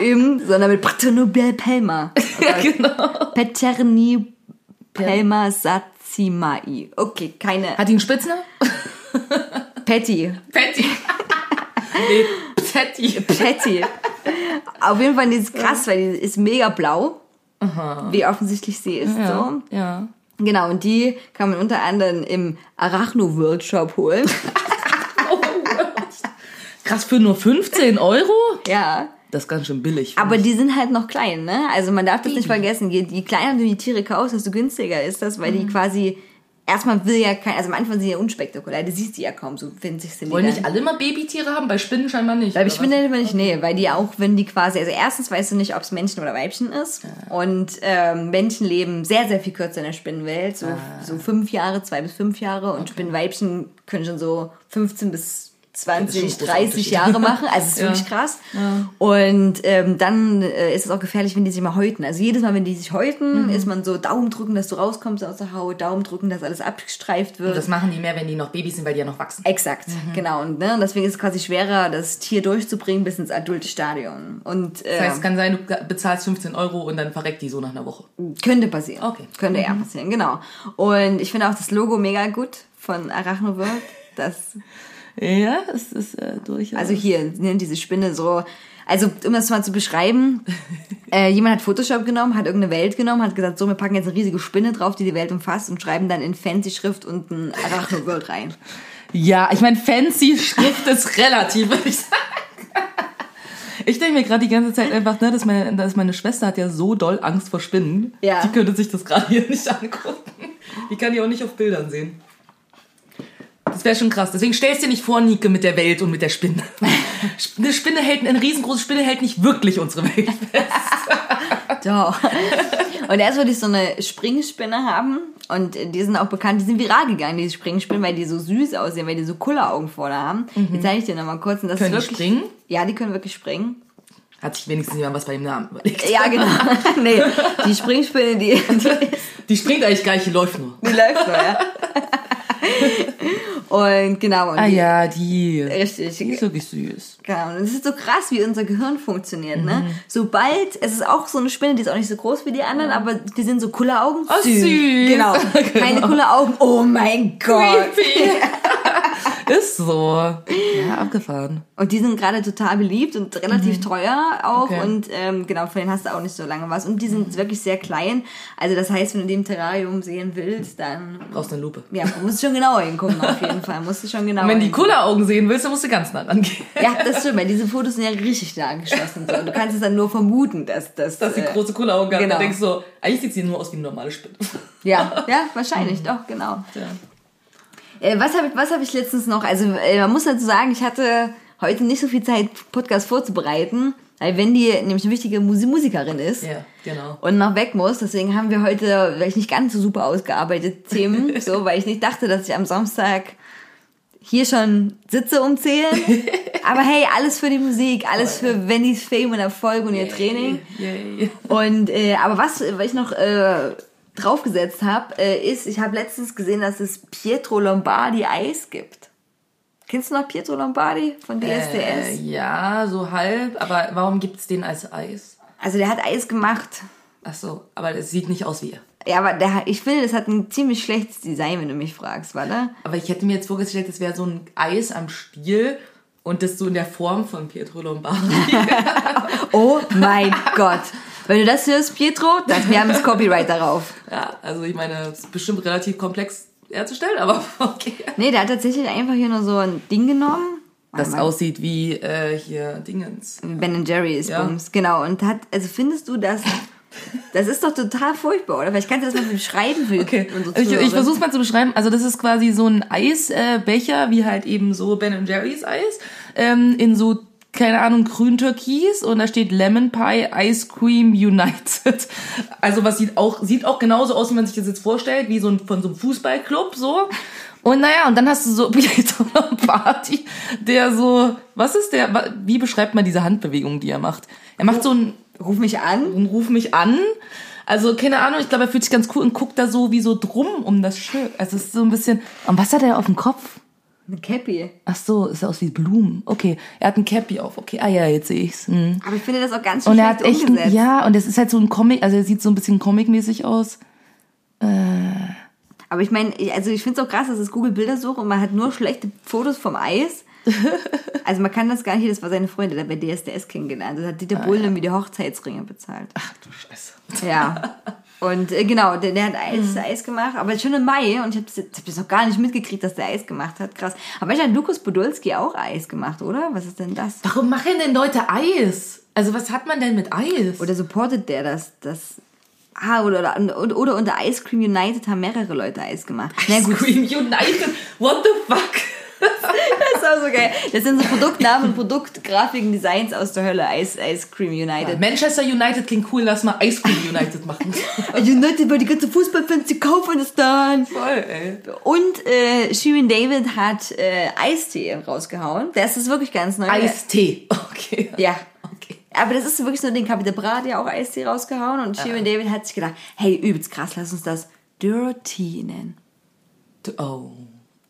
üben, sondern mit Pternobel Pelma. genau. Peterni Pelma Satzimai. Okay, keine. Hat die einen Spitznamen? Patty. Patty. nee, Patty. Patty. Auf jeden Fall, die ist krass, weil die ist mega blau. Wie offensichtlich sie ist. So. Ja. Genau, und die kann man unter anderem im Arachno World Shop holen. Krass, für nur 15 Euro? ja. Das ist ganz schön billig. Aber die sind halt noch klein, ne? Also man darf das nicht vergessen. Je, je kleiner du die Tiere kaufst, desto günstiger ist das, weil Mhm. die quasi erstmal will ja kein, also am Anfang sind ja unspektakulär, du siehst die ja kaum, so winzig sind die. Wollen nicht alle mal Babytiere haben? Bei Spinnen scheinbar nicht. Ich bin immer nicht, nee, weil die auch, wenn die quasi, also erstens weißt du nicht, ob es Männchen oder Weibchen ist. Und ähm, Männchen leben sehr, sehr viel kürzer in der Spinnenwelt, so, Ah. so fünf Jahre, zwei bis fünf Jahre. Und Spinnenweibchen können schon so 15 bis 20, Das ist schon ein großer 30 Unterschied. Jahre machen. Also es ist Ja. wirklich krass. Und ähm, dann äh, ist es auch gefährlich, wenn die sich mal häuten. Also jedes Mal, wenn die sich Mhm. häuten, ist man so Daumen drücken, dass du rauskommst aus der Haut, Daumen drücken, dass alles abgestreift wird. Und das machen die mehr, wenn die noch Babys sind, weil die ja noch wachsen. Exakt, genau. Und ne, deswegen ist es quasi schwerer, das Tier durchzubringen bis ins adulte Stadion. Und äh, Das heißt, es kann sein, du bezahlst 15 Euro und dann verreckt die so nach einer Woche. könnte passieren. Okay. Könnte eher passieren, genau. Und ich finde auch das Logo mega gut von Arachnoworld. Das, Ja, es ist äh, durchaus. also hier, ne, diese Spinne so. Also, um das mal zu beschreiben, äh, jemand hat Photoshop genommen, hat irgendeine Welt genommen, hat gesagt, so, wir packen jetzt eine riesige Spinne drauf, die die Welt umfasst und schreiben dann in fancy Schrift unten Arachnoworld rein. Ja, ich meine, fancy Schrift ist relativ, würde ich sagen. Ich denke mir gerade die ganze Zeit einfach, ne, dass meine, dass meine Schwester hat ja so doll Angst vor Spinnen. Ja. Die könnte sich das gerade hier nicht angucken. Die kann die auch nicht auf Bildern sehen. Das wäre schon krass. Deswegen stellst dir nicht vor, Nike, mit der Welt und mit der Spinne. Eine Spinne hält, eine riesengroße Spinne hält nicht wirklich unsere Welt. Doch. Und erst wollte ich so eine Springspinne haben. Und die sind auch bekannt, die sind viral gegangen, diese Springspinnen, weil die so süß aussehen, weil die so Kulleraugen vorne haben. Die zeige ich dir nochmal kurz. Und das Mhm. Können die ist wirklich, springen? Ja, die können wirklich springen. Hat sich wenigstens jemand was bei dem Namen überlegt. Ja, genau. nee, die Springspinne, die, die, Die springt eigentlich gar nicht, die läuft nur. die läuft nur, ja. Und genau, und Ah die, ja, die. richtig. Die ist wirklich süß. Genau, und es ist so krass, wie unser Gehirn funktioniert, Mhm. ne? Sobald, es ist auch so eine Spinne, die ist auch nicht so groß wie die anderen, aber die sind so coole Augen. Oh, süß. Genau. Keine coole Augen. Oh mein Gott. Ist so. Ja, abgefahren. Und die sind gerade total beliebt und relativ teuer auch. Mhm. Okay. Und ähm, genau, von denen hast du auch nicht so lange was. Und die sind wirklich sehr klein. Also das heißt, wenn du die im Terrarium sehen willst, dann Brauchst eine Lupe. ja, musst du schon genauer hingucken auf jeden Fall. Musst du schon genauer Und wenn die. Kulleraugen sehen willst, dann musst du ganz nah rangehen. Ja, das stimmt, weil diese Fotos sind ja richtig nah angeschlossen. So. Du kannst es dann nur vermuten, dass das... Dass die äh, große Kulleraugen hat. genau. Dann denkst so, eigentlich sieht sie nur aus wie eine normale Spinne. Ja, ja, wahrscheinlich, doch, genau. Ja. Äh, was habe ich, was hab ich letztens noch? Also, äh, man muss dazu sagen, ich hatte heute nicht so viel Zeit, Podcast vorzubereiten, weil Wendy nämlich eine wichtige Musi Musikerin ist. Ja, genau. Und noch weg muss. Deswegen haben wir heute, weil ich nicht ganz so super ausgearbeitet, Themen, so, weil ich nicht dachte, dass ich am Samstag hier schon sitze um 10. Aber hey, alles für die Musik, alles für Wendys Fame und Erfolg und ihr Training. Yay. Und äh, aber was, was ich noch äh, draufgesetzt habe, äh, ist, ich habe letztens gesehen, dass es Pietro Lombardi Eis gibt. Kennst du noch Pietro Lombardi von DSDS? Äh, ja, so halb. Aber warum gibt's den als Eis? Also der hat Eis gemacht. Ach so, aber es sieht nicht aus wie er. Ja, aber der, ich finde, das hat ein ziemlich schlechtes Design, wenn du mich fragst, warte. Aber ich hätte mir jetzt vorgestellt, das wäre so ein Eis am Stiel und das so in der Form von Pietro Lombardi. Oh mein Gott. Wenn du das hörst, Pietro, das, wir haben das Copyright darauf. ja, also ich meine, es ist bestimmt relativ komplex herzustellen, aber okay. Nee, der hat tatsächlich einfach hier nur so ein Ding genommen. Das mal. aussieht wie äh, hier Dingens. Ben Jerry's Ja. Bums, genau. Und hat, also findest du das, das ist doch total furchtbar, oder? Vielleicht kannst du das mal beschreiben für Okay, unsere ich, ich Zuhörer. versuche mal zu beschreiben. Also das ist quasi so ein Eisbecher, äh, wie halt eben so Ben Jerry's Eis, ähm, in so keine Ahnung, grün türkis und da steht Lemon Pie Ice Cream United. Also was sieht auch, sieht auch genauso aus, wie man sich das jetzt vorstellt, wie so ein, von so einem Fußballclub, so. Und naja, und dann hast du so Pietro Lombardi, der so, was ist der, wie beschreibt man diese Handbewegung, die er macht? Er macht so ein, Ruf mich an. und ruf mich an. Also, keine Ahnung, ich glaube, er fühlt sich ganz cool und guckt da so wie so drum um das Schild. Also, es ist so ein bisschen. Und was hat er auf dem Kopf? Eine Cappy. Ach so, ist aus wie Blumen. Okay, er hat ein Cappy auf. Okay, ah ja, jetzt sehe ich's. Hm. Aber ich finde das auch ganz schön Und er hat echt, ein, umgesetzt. ja, und es ist halt so ein Comic, also er sieht so ein bisschen Comic-mäßig aus. Aber ich meine, also ich finde es auch krass, dass es Google Bildersuche und man hat nur schlechte Fotos vom Eis. Also man kann das gar nicht, das war seine Freundin, der bei DSDS kennengelernt. Das hat Dieter Ah, Bohlen wie die Hochzeitsringe bezahlt. Ach du Scheiße. Ja. Und äh, genau, der, der hat Eis, Mhm. Eis gemacht, aber schon im Mai und ich habe das, hab das noch gar nicht mitgekriegt, dass der Eis gemacht hat. Krass. Aber ich hat Lukas Podolski auch Eis gemacht, oder? Was ist denn das? Warum machen denn Leute Eis? Also, was hat man denn mit Eis? Oder supportet der das? das ah, oder, oder, oder unter Ice Cream United haben mehrere Leute Eis gemacht. Na Ice gut, Cream United. What the fuck? Das ist auch so geil. Das sind so Produktnamen und Produktgrafiken, Designs aus der Hölle. Ice, Ice Cream United. Manchester United klingt cool, lass mal Ice Cream United machen. United, weil die ganzen Fußballfans, die kaufen es dann. Voll, ey. Und äh, Shirin David hat äh, Eistee rausgehauen. Das ist wirklich ganz neu. Eistee. Okay. Ja. Okay. Aber das ist wirklich so ein Ding. Capital Bra hat ja auch Eistee rausgehauen und Shirin David hat sich gedacht, hey, übelst krass, lass uns das Dirty nennen. Oh.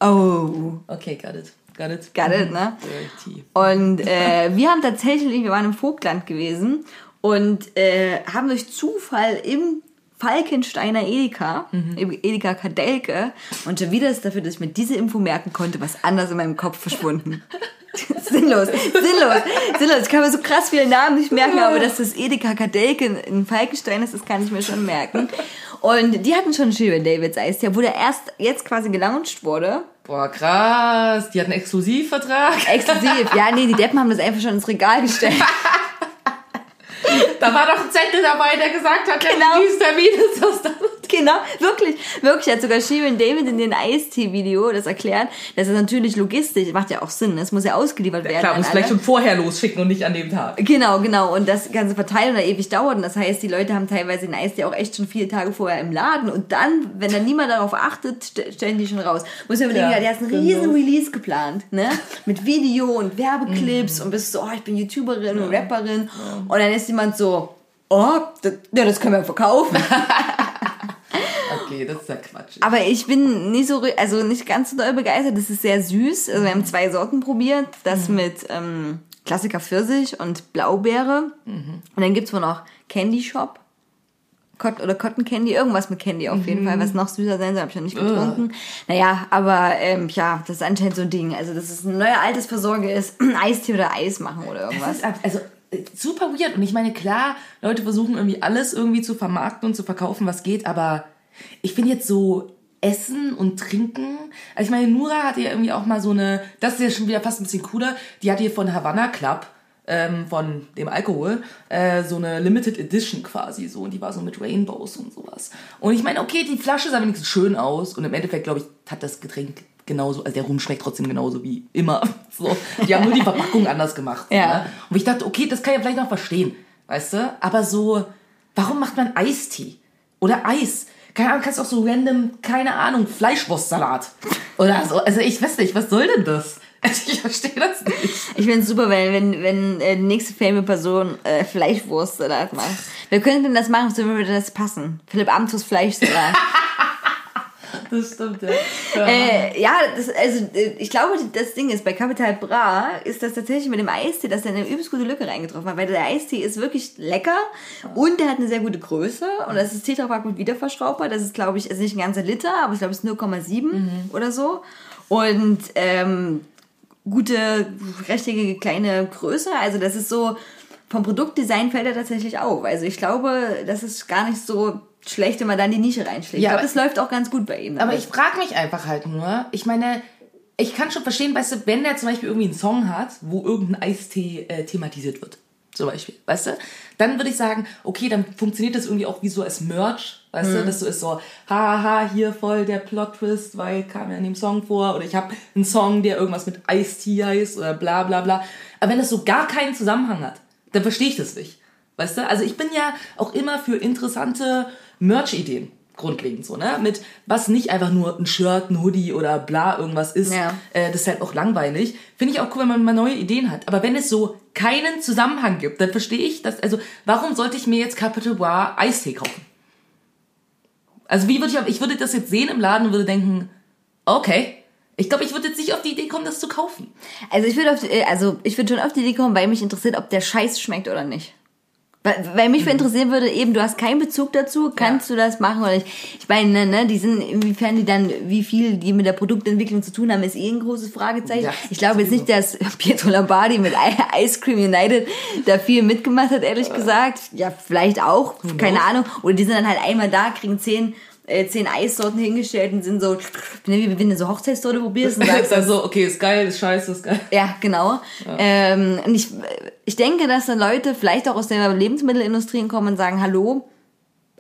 Oh, Okay, got it. Got it. got it, ne? Dirty. Und äh, wir haben tatsächlich, wir waren im Vogtland gewesen und äh, haben durch Zufall im Falkensteiner Edeka, im Edeka Kadelke, und schon wieder ist dafür, dass ich mir diese Info merken konnte, was anders in meinem Kopf verschwunden. sinnlos, sinnlos, sinnlos. Ich kann mir so krass viele Namen nicht merken, aber dass das Edeka Kadelke in Falkenstein ist, das kann ich mir schon merken. Und die hatten schon Shirin Davids Eistee, wo der erst jetzt quasi gelauncht wurde. Boah, krass. Die hat einen Exklusivvertrag. Exklusiv. Ja, nee, die Deppen haben das einfach schon ins Regal gestellt. Da war doch ein Zettel dabei, der gesagt hat, der Genau. Release-Termin ist das dann. Genau, wirklich, wirklich hat sogar Shirin David in den Eistee-Video das erklärt. Das ist natürlich logistisch, macht ja auch Sinn, es muss ja ausgeliefert werden. Klar, muss vielleicht schon vorher losschicken und nicht an dem Tag. Genau, genau. Und das ganze Verteilen da ewig dauert. Und das heißt, die Leute haben teilweise den Eistee auch echt schon viele Tage vorher im Laden. Und dann, wenn dann niemand darauf achtet, st- stellen die schon raus. Muss ja überlegen, Ja, ja, der hat einen genau. riesen Release geplant, ne? Mit Video und Werbeclips Mhm. und bist so, oh, ich bin YouTuberin und Rapperin. Und dann ist jemand so, oh, das, ja, das können wir verkaufen. Okay, das ist ja Quatsch. Aber ich bin nicht so, also nicht ganz so doll begeistert. Das ist sehr süß. Also wir haben zwei Sorten probiert. Das mit ähm, Klassiker Pfirsich und Blaubeere. Und dann gibt's wohl noch Candy Shop. Cot oder Cotton Candy, irgendwas mit Candy auf jeden Fall, was noch süßer sein soll, habe ich noch nicht getrunken. Naja, aber ähm, ja, das ist anscheinend so ein Ding. Also, dass es ein neuer Altersversorge ist, Eistee oder Eis machen oder Das irgendwas. ist ab- also äh, super weird. Und ich meine, klar, Leute versuchen irgendwie alles irgendwie zu vermarkten und zu verkaufen, was geht, aber ich finde jetzt so Essen und Trinken. Also ich meine, Nura hatte ja irgendwie auch mal so eine, das ist ja schon wieder fast ein bisschen cooler, die hatte hier von Havana Club, ähm, von dem Alkohol, äh, so eine Limited Edition quasi so. Und die war so mit Rainbows und sowas. Und ich meine, okay, die Flasche sah wenigstens schön aus. Und im Endeffekt, glaube ich, hat das Getränk genauso, also der Rum schmeckt trotzdem genauso wie immer. So, die haben nur die Verpackung anders gemacht. Ja. Ne? Und ich dachte, okay, das kann ich ja vielleicht noch verstehen, weißt du? Aber so, warum macht man Eistee? Oder Eis? Keine Ahnung, kannst auch so random, keine Ahnung, Fleischwurstsalat. Oder so. Also ich weiß nicht, was soll denn das? Also ich verstehe das nicht. Ich finde es super, weil wenn, wenn äh, die nächste fame Person äh, Fleischwurstsalat macht. Wer könnte denn das machen? So würde das passen. Philipp Amthus Fleischsalat. Das stimmt, ja. ja. Äh, ja, das, also äh, ich glaube, das Ding ist, bei Capital Bra ist das tatsächlich mit dem Eistee, dass er eine übelst gute Lücke reingetroffen hat, weil der Eistee ist wirklich lecker und der hat eine sehr gute Größe und das ist Tetrapack mit Wiederverschraubbar. Das ist, glaube ich, ist nicht ein ganzer Liter, aber ich glaube, es ist 0,7 oder so. Und ähm, gute, rechtecke kleine Größe. Also das ist so, vom Produktdesign fällt er tatsächlich auf. Also ich glaube, das ist gar nicht so schlecht, wenn man dann die Nische reinschlägt. Ja, ich glaube, aber- das läuft auch ganz gut bei ihm. Aber ich frage mich einfach halt nur, ich meine, ich kann schon verstehen, weißt du, wenn der zum Beispiel irgendwie einen Song hat, wo irgendein Eistee äh, thematisiert wird, zum Beispiel, weißt du, dann würde ich sagen, okay, dann funktioniert das irgendwie auch wie so als Merch, weißt du, dass so ist so, haha, hier voll der Plot-Twist, weil kam ja in dem Song vor, oder ich habe einen Song, der irgendwas mit Eistee heißt, oder bla bla bla. Aber wenn das so gar keinen Zusammenhang hat, dann verstehe ich das nicht. Weißt du? Also ich bin ja auch immer für interessante Merch-Ideen. Grundlegend so, ne? Mit was nicht einfach nur ein Shirt, ein Hoodie oder bla irgendwas ist. Ja. Äh, das ist halt auch langweilig. Finde ich auch cool, wenn man mal neue Ideen hat. Aber wenn es so keinen Zusammenhang gibt, dann verstehe ich das. Also, warum sollte ich mir jetzt Capital Bra Eistee kaufen? Also, wie würde ich, ich würde das jetzt sehen im Laden und würde denken, okay. Ich glaube, ich würde jetzt nicht auf die Idee kommen, das zu kaufen. Also ich würde auf die, äh, also ich würde schon auf die Idee kommen, weil mich interessiert, ob der Scheiß schmeckt oder nicht. Weil, mich interessieren würde, eben, du hast keinen Bezug dazu, kannst du das machen oder nicht? Ich meine, ne, die sind, inwiefern die dann, wie viel die mit der Produktentwicklung zu tun haben, ist eh ein großes Fragezeichen. Ja, ich glaube jetzt nicht, dass Pietro Lombardi mit Ice Cream United da viel mitgemacht hat, ehrlich gesagt. Ja, vielleicht auch, keine Ahnung. Oder die sind dann halt einmal da, kriegen zehn, äh, zehn Eissorten hingestellt und sind so, ne, wie wenn du so Hochzeitstorte probierst und sagst, dann so, okay, ist geil, ist scheiße, ist geil. ja, genau. Ähm, und ich, ich denke, dass dann Leute vielleicht auch aus der Lebensmittelindustrie kommen und sagen, hallo,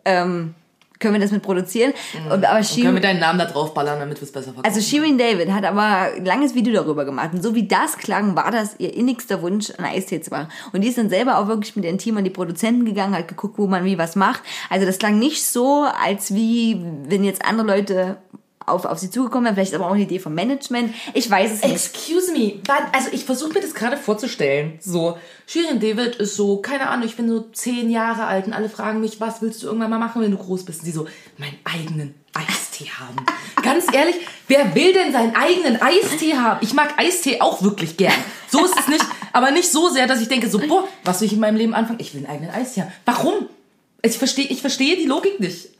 ähm, können wir das mit produzieren. Und, aber Und können wir deinen Namen da drauf ballern, damit wir es besser verkaufen. also Shirin David hat aber ein langes Video darüber gemacht. Und so wie das klang, war das ihr innigster Wunsch, einen Eistee zu machen. Und die ist dann selber auch wirklich mit ihrem Team an die Produzenten gegangen, hat geguckt, wo man wie was macht. Also das klang nicht so, als wie, wenn jetzt andere Leute auf, auf sie zugekommen wären. Vielleicht aber auch eine Idee vom Management. Ich weiß es nicht. Excuse me. Also ich versuche mir das gerade vorzustellen. So, Shirin David ist so, keine Ahnung, ich bin so zehn Jahre alt und alle fragen mich, was willst du irgendwann mal machen, wenn du groß bist? Und sie so, meinen eigenen Eistee haben. Ganz ehrlich, wer will denn seinen eigenen Eistee haben? Ich mag Eistee auch wirklich gern. So ist es nicht, aber nicht so sehr, dass ich denke so, boah, was will ich in meinem Leben anfangen? Ich will einen eigenen Eistee haben. Warum? Ich verstehe, ich verstehe die Logik nicht.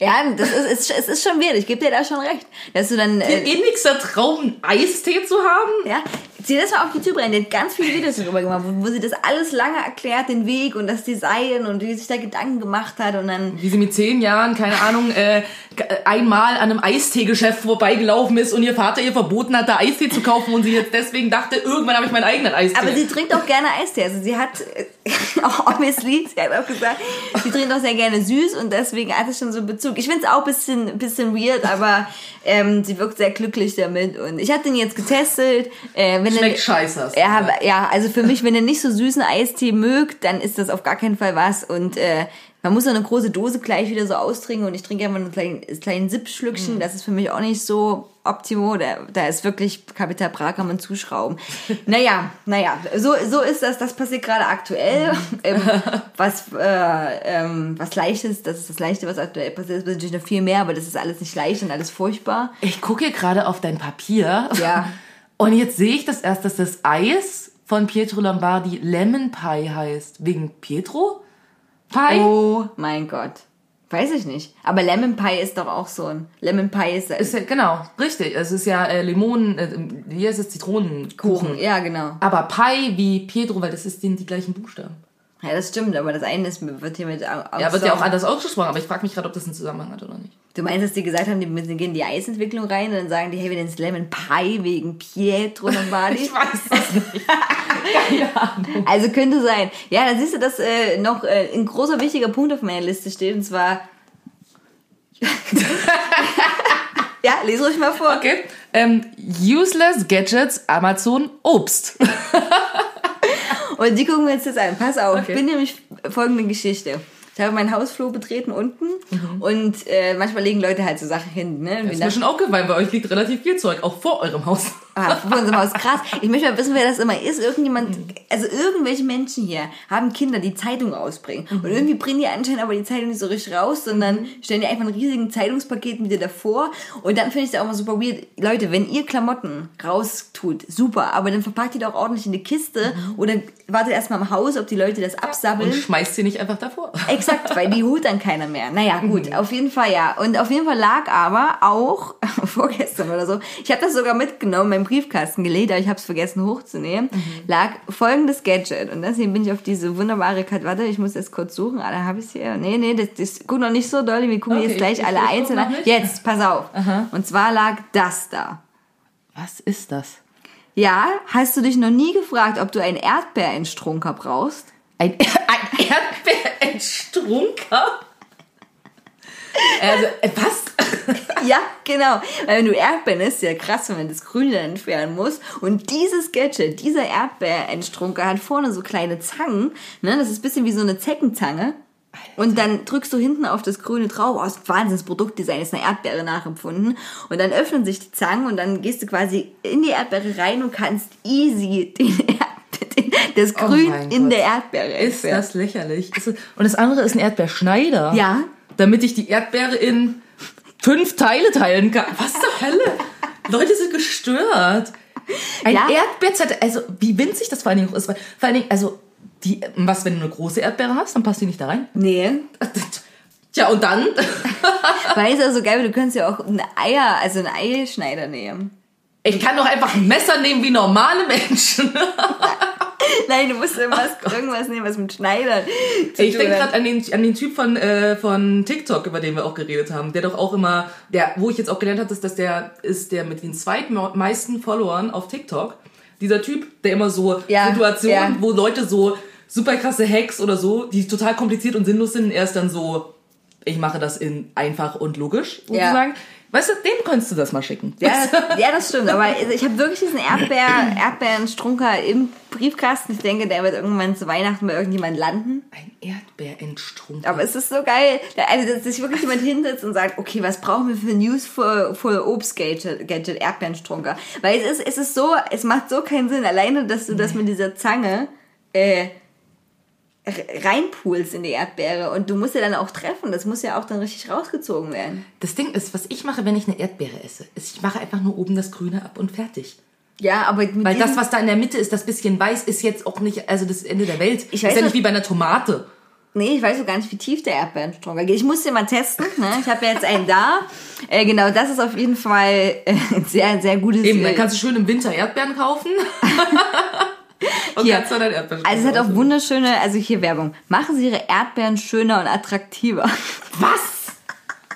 Ja, das ist, ist, es ist schon weird. Ich gebe dir da schon recht. Dass du dann, äh, innigster Traum, einen Eistee zu haben? ja, zieh das mal auf YouTube rein. Die hat ganz viele Videos darüber gemacht, wo, wo sie das alles lange erklärt, den Weg und das Design und wie sie sich da Gedanken gemacht hat und dann, wie sie mit zehn Jahren, keine Ahnung, äh, g- einmal an einem Eisteegeschäft vorbeigelaufen ist und ihr Vater ihr verboten hat, da Eistee zu kaufen und sie jetzt deswegen dachte, irgendwann habe ich meinen eigenen Eistee. aber sie trinkt auch gerne Eistee. Also sie hat, äh, auch obviously, sie hat auch gesagt, sie trinkt auch sehr gerne süß und deswegen hat es schon so einen Bezug. Ich finde es auch ein bisschen, bisschen weird, aber ähm, sie wirkt sehr glücklich damit und ich habe den jetzt getestet. Äh, wenn Schmeckt scheiße. Ja, ja, also für mich, wenn ihr nicht so süßen Eistee mögt, dann ist das auf gar keinen Fall was. Und äh, man muss so eine große Dose gleich wieder so austrinken und ich trinke einfach nur einen kleinen, kleinen Sippschlückchen. Mhm. Das ist für mich auch nicht so optimo. Da, da ist wirklich Kapital Bra kann man zuschrauben. naja, naja, so, so ist das. Das passiert gerade aktuell. Mhm. ähm, was, äh, ähm, was leichtes, das ist das Leichte, was aktuell passiert. Es ist natürlich noch viel mehr, aber das ist alles nicht leicht und alles furchtbar. Ich gucke hier gerade auf dein Papier. Ja. Und jetzt sehe ich das erst, dass das Eis von Pietro Lombardi Lemon Pie heißt. Wegen Pietro? Pie? Oh mein Gott. Weiß ich nicht. Aber Lemon Pie ist doch auch so ein. Lemon Pie ist, Ist ja, genau, richtig. Es ist ja äh, Limonen, äh, wie heißt es, Zitronenkuchen. Kuchen. Ja, genau. Aber Pie wie Pietro, weil das ist die, die gleichen Buchstaben. Ja, das stimmt, aber das eine ist, wird hier mit. Ja, wird ja auch anders ausgesprochen, aber ich frage mich gerade, ob das einen Zusammenhang hat oder nicht. Du meinst, dass die gesagt haben, die gehen in die Eisentwicklung rein und dann sagen die, hey, wir nennen es Lemon Pie wegen Pietro Lombardi. Ich weiß es nicht. Keine Ahnung. also könnte sein. Ja, dann siehst du, dass äh, noch äh, ein großer wichtiger Punkt auf meiner Liste steht und zwar. ja, lese ruhig mal vor. Okay. Ähm, useless Gadgets, Amazon, Obst. Und die gucken wir uns jetzt an. Pass auf, Okay. bin nämlich folgende Geschichte. Ich habe meinen Hausflur betreten unten und äh, manchmal legen Leute halt so Sachen hin. Ne? Und Das ist mir schon aufgefallen, bei euch liegt relativ viel Zeug, auch vor eurem Haus. Ah, vor unserem Haus. Krass. Ich möchte mal wissen, wer das immer ist. Irgendjemand, also irgendwelche Menschen hier haben Kinder, die Zeitung ausbringen. Und irgendwie bringen die anscheinend aber die Zeitung nicht so richtig raus, sondern stellen die einfach einen riesigen Zeitungspaket mit dir davor. Und dann finde ich es auch immer super weird. Leute, wenn ihr Klamotten raustut, super, aber dann verpackt ihr doch ordentlich in eine Kiste oder wartet erstmal im Haus, ob die Leute das absabbeln. Und schmeißt sie nicht einfach davor. Exakt, weil die holt dann keiner mehr. Naja, gut, auf jeden Fall ja. Und auf jeden Fall lag aber auch vorgestern oder so, ich habe das sogar mitgenommen, Briefkasten gelegt, aber ich habe es vergessen hochzunehmen, lag folgendes Gadget. Und deswegen bin ich auf diese wunderbare Karte, warte, ich muss jetzt kurz suchen, ah, da habe ich es hier. Nee, nee, das, das guck noch nicht so doll, wir gucken Okay, jetzt gleich ich- alle einzeln an. Jetzt, pass auf. Und zwar lag das da. Was ist das? Ja, hast du dich noch nie gefragt, ob du einen Erdbeerentstrunker brauchst? Ein, ein Erdbeerentstrunker? Also, äh, was? Ja, genau. Weil wenn du Erdbeeren isst, ist ja krass, wenn man das Grüne dann entfernen muss. Und dieses Gadget, dieser Erdbeerentstrunker hat vorne so kleine Zangen. Ne? Das ist ein bisschen wie so eine Zeckenzange. Und dann drückst du hinten auf das Grüne drauf. Oh, das Wahnsinns Produktdesign, ist eine Erdbeere nachempfunden. Und dann öffnen sich die Zangen und dann gehst du quasi in die Erdbeere rein und kannst easy den das Oh Grün mein in Gott. der Erdbeere Ist das lächerlich? Und das andere ist ein Erdbeerschneider. Ja. Damit ich die Erdbeere in fünf Teile teilen kann. Was zur Hölle? Leute sind gestört. Ein Ja. Erdbeerzeit, also wie winzig das vor allen Dingen auch ist. Vor allen Dingen, also, die, was, wenn du eine große Erdbeere hast, dann passt die nicht da rein? Nee. Tja, und dann? Weil es ja so geil, du könntest ja auch ein Eier, also einen Eischneider nehmen. Ich kann doch einfach ein Messer nehmen wie normale Menschen. Nein, du musst irgendwas, irgendwas nehmen, was mit Schneidern zu Ich denke gerade an den, an den Typ von, äh, von TikTok, über den wir auch geredet haben, der doch auch immer, der, wo ich jetzt auch gelernt habe, dass das der ist, der mit den zweitmeisten Followern auf TikTok. Dieser Typ, der immer so Ja, Situationen, ja. wo Leute so super krasse Hacks oder so, die total kompliziert und sinnlos sind, er ist dann so ich mache das in einfach und logisch, Ja. Weißt du, dem könntest du das mal schicken. Ja, das, ja, das stimmt. Aber ich habe wirklich diesen Erdbeer, Erdbeerenstrunker im Briefkasten. Ich denke, der wird irgendwann zu Weihnachten bei irgendjemand landen. Ein Erdbeerenstrunk. Aber es ist so geil, da- also dass sich wirklich jemand hinsetzt und sagt, okay, was brauchen wir für News für, für Obstgadget, Gadget, Erdbeerenstrunker? Weil es ist, es ist so, es macht so keinen Sinn, alleine, dass du das mit dieser Zange äh, r- reinpulst in die Erdbeere und du musst ja dann auch treffen, das muss ja auch dann richtig rausgezogen werden. Das Ding ist, was ich mache, wenn ich eine Erdbeere esse, ist, ich mache einfach nur oben das Grüne ab und fertig. Ja, aber Weil das, was da in der Mitte ist, das bisschen weiß, ist jetzt auch nicht, also das Ende der Welt. Ich ist weiß ja noch- nicht wie bei einer Tomate. Nee, ich weiß so gar nicht, wie tief der Erdbeerenstrunker geht. Ich muss den mal testen. Ne? Ich habe ja jetzt einen da. Äh, genau, das ist auf jeden Fall äh, ein sehr, sehr gutes... Eben, dann kannst du schön im Winter Erdbeeren kaufen. und Hier. kannst dann dein Erdbeeren Also es hat auch wunderschöne, also hier Werbung. Machen Sie Ihre Erdbeeren schöner und attraktiver. Was?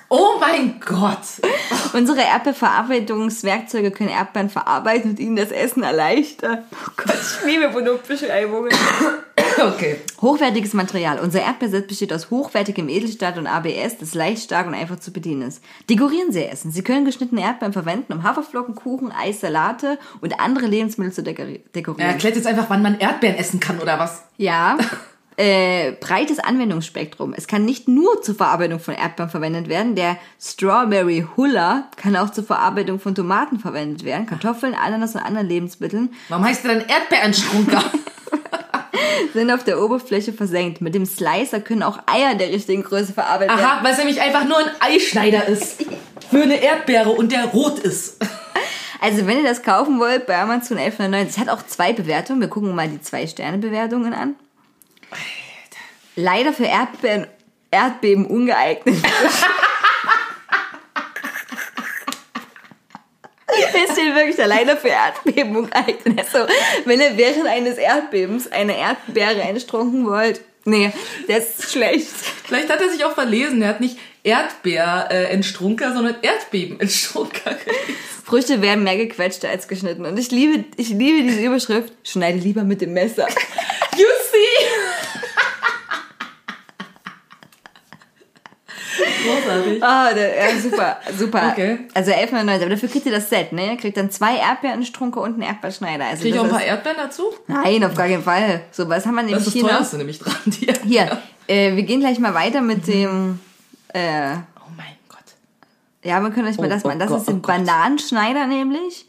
Oh mein Gott. Unsere Erdbeerverarbeitungswerkzeuge können Erdbeeren verarbeiten und Ihnen das Essen erleichtern. Oh Gott, ich liebe Produktbeschreibungen. Okay. Hochwertiges Material. Unser Erdbeerset besteht aus hochwertigem Edelstahl und ABS, das leicht, stark und einfach zu bedienen ist. Dekorieren Sie Essen. Sie können geschnittene Erdbeeren verwenden, um Haferflocken, Kuchen, Eis, Salate und andere Lebensmittel zu dekori- Er dekorieren. erklärt jetzt einfach, wann man Erdbeeren essen kann oder was? Ja. Äh, breites Anwendungsspektrum. Es kann nicht nur zur Verarbeitung von Erdbeeren verwendet werden. Der Strawberry Huller kann auch zur Verarbeitung von Tomaten verwendet werden, Kartoffeln, Ananas und anderen Lebensmitteln Warum heißt der dann Erdbeerenstrunker? sind auf der Oberfläche versenkt. Mit dem Slicer können auch Eier der richtigen Größe verarbeitet werden. Aha, weil es nämlich einfach nur ein Eischneider ist. Für eine Erdbeere und der rot ist. Also wenn ihr das kaufen wollt, bei Amazon 11,99. Es hat auch zwei Bewertungen. Wir gucken mal die zwei Sterne Bewertungen an. Leider für Erdbeeren, Erdbeben ungeeignet. Es steht wirklich da leider für Erdbeben ungeeignet. Also, wenn ihr während eines Erdbebens eine Erdbeere entstrunken wollt, nee, das ist schlecht. Vielleicht hat er sich auch verlesen. Er hat nicht Erdbeer-Entstrunker, sondern Erdbeben-Entstrunker gelesen. Früchte werden mehr gequetscht als geschnitten. Und ich liebe, ich liebe diese Überschrift. Schneide lieber mit dem Messer. You see? Großartig. Ah, der, ja, super, super. Okay. Also 11,99, aber dafür kriegt ihr das Set, ne? Ihr kriegt dann zwei Erdbeerenstrunke und einen Erdbeerschneider. Also Krieg ich auch das ein paar Erdbeeren dazu? Nein, auf gar keinen Fall. So, was haben wir Das nämlich ist das hier teuerste nämlich dran. Die Hier, äh, wir gehen gleich mal weiter mit dem, äh, Oh mein Gott. ja, wir können euch mal Oh, das oh machen. Das Gott, ist ein oh Gott. Bananenschneider nämlich,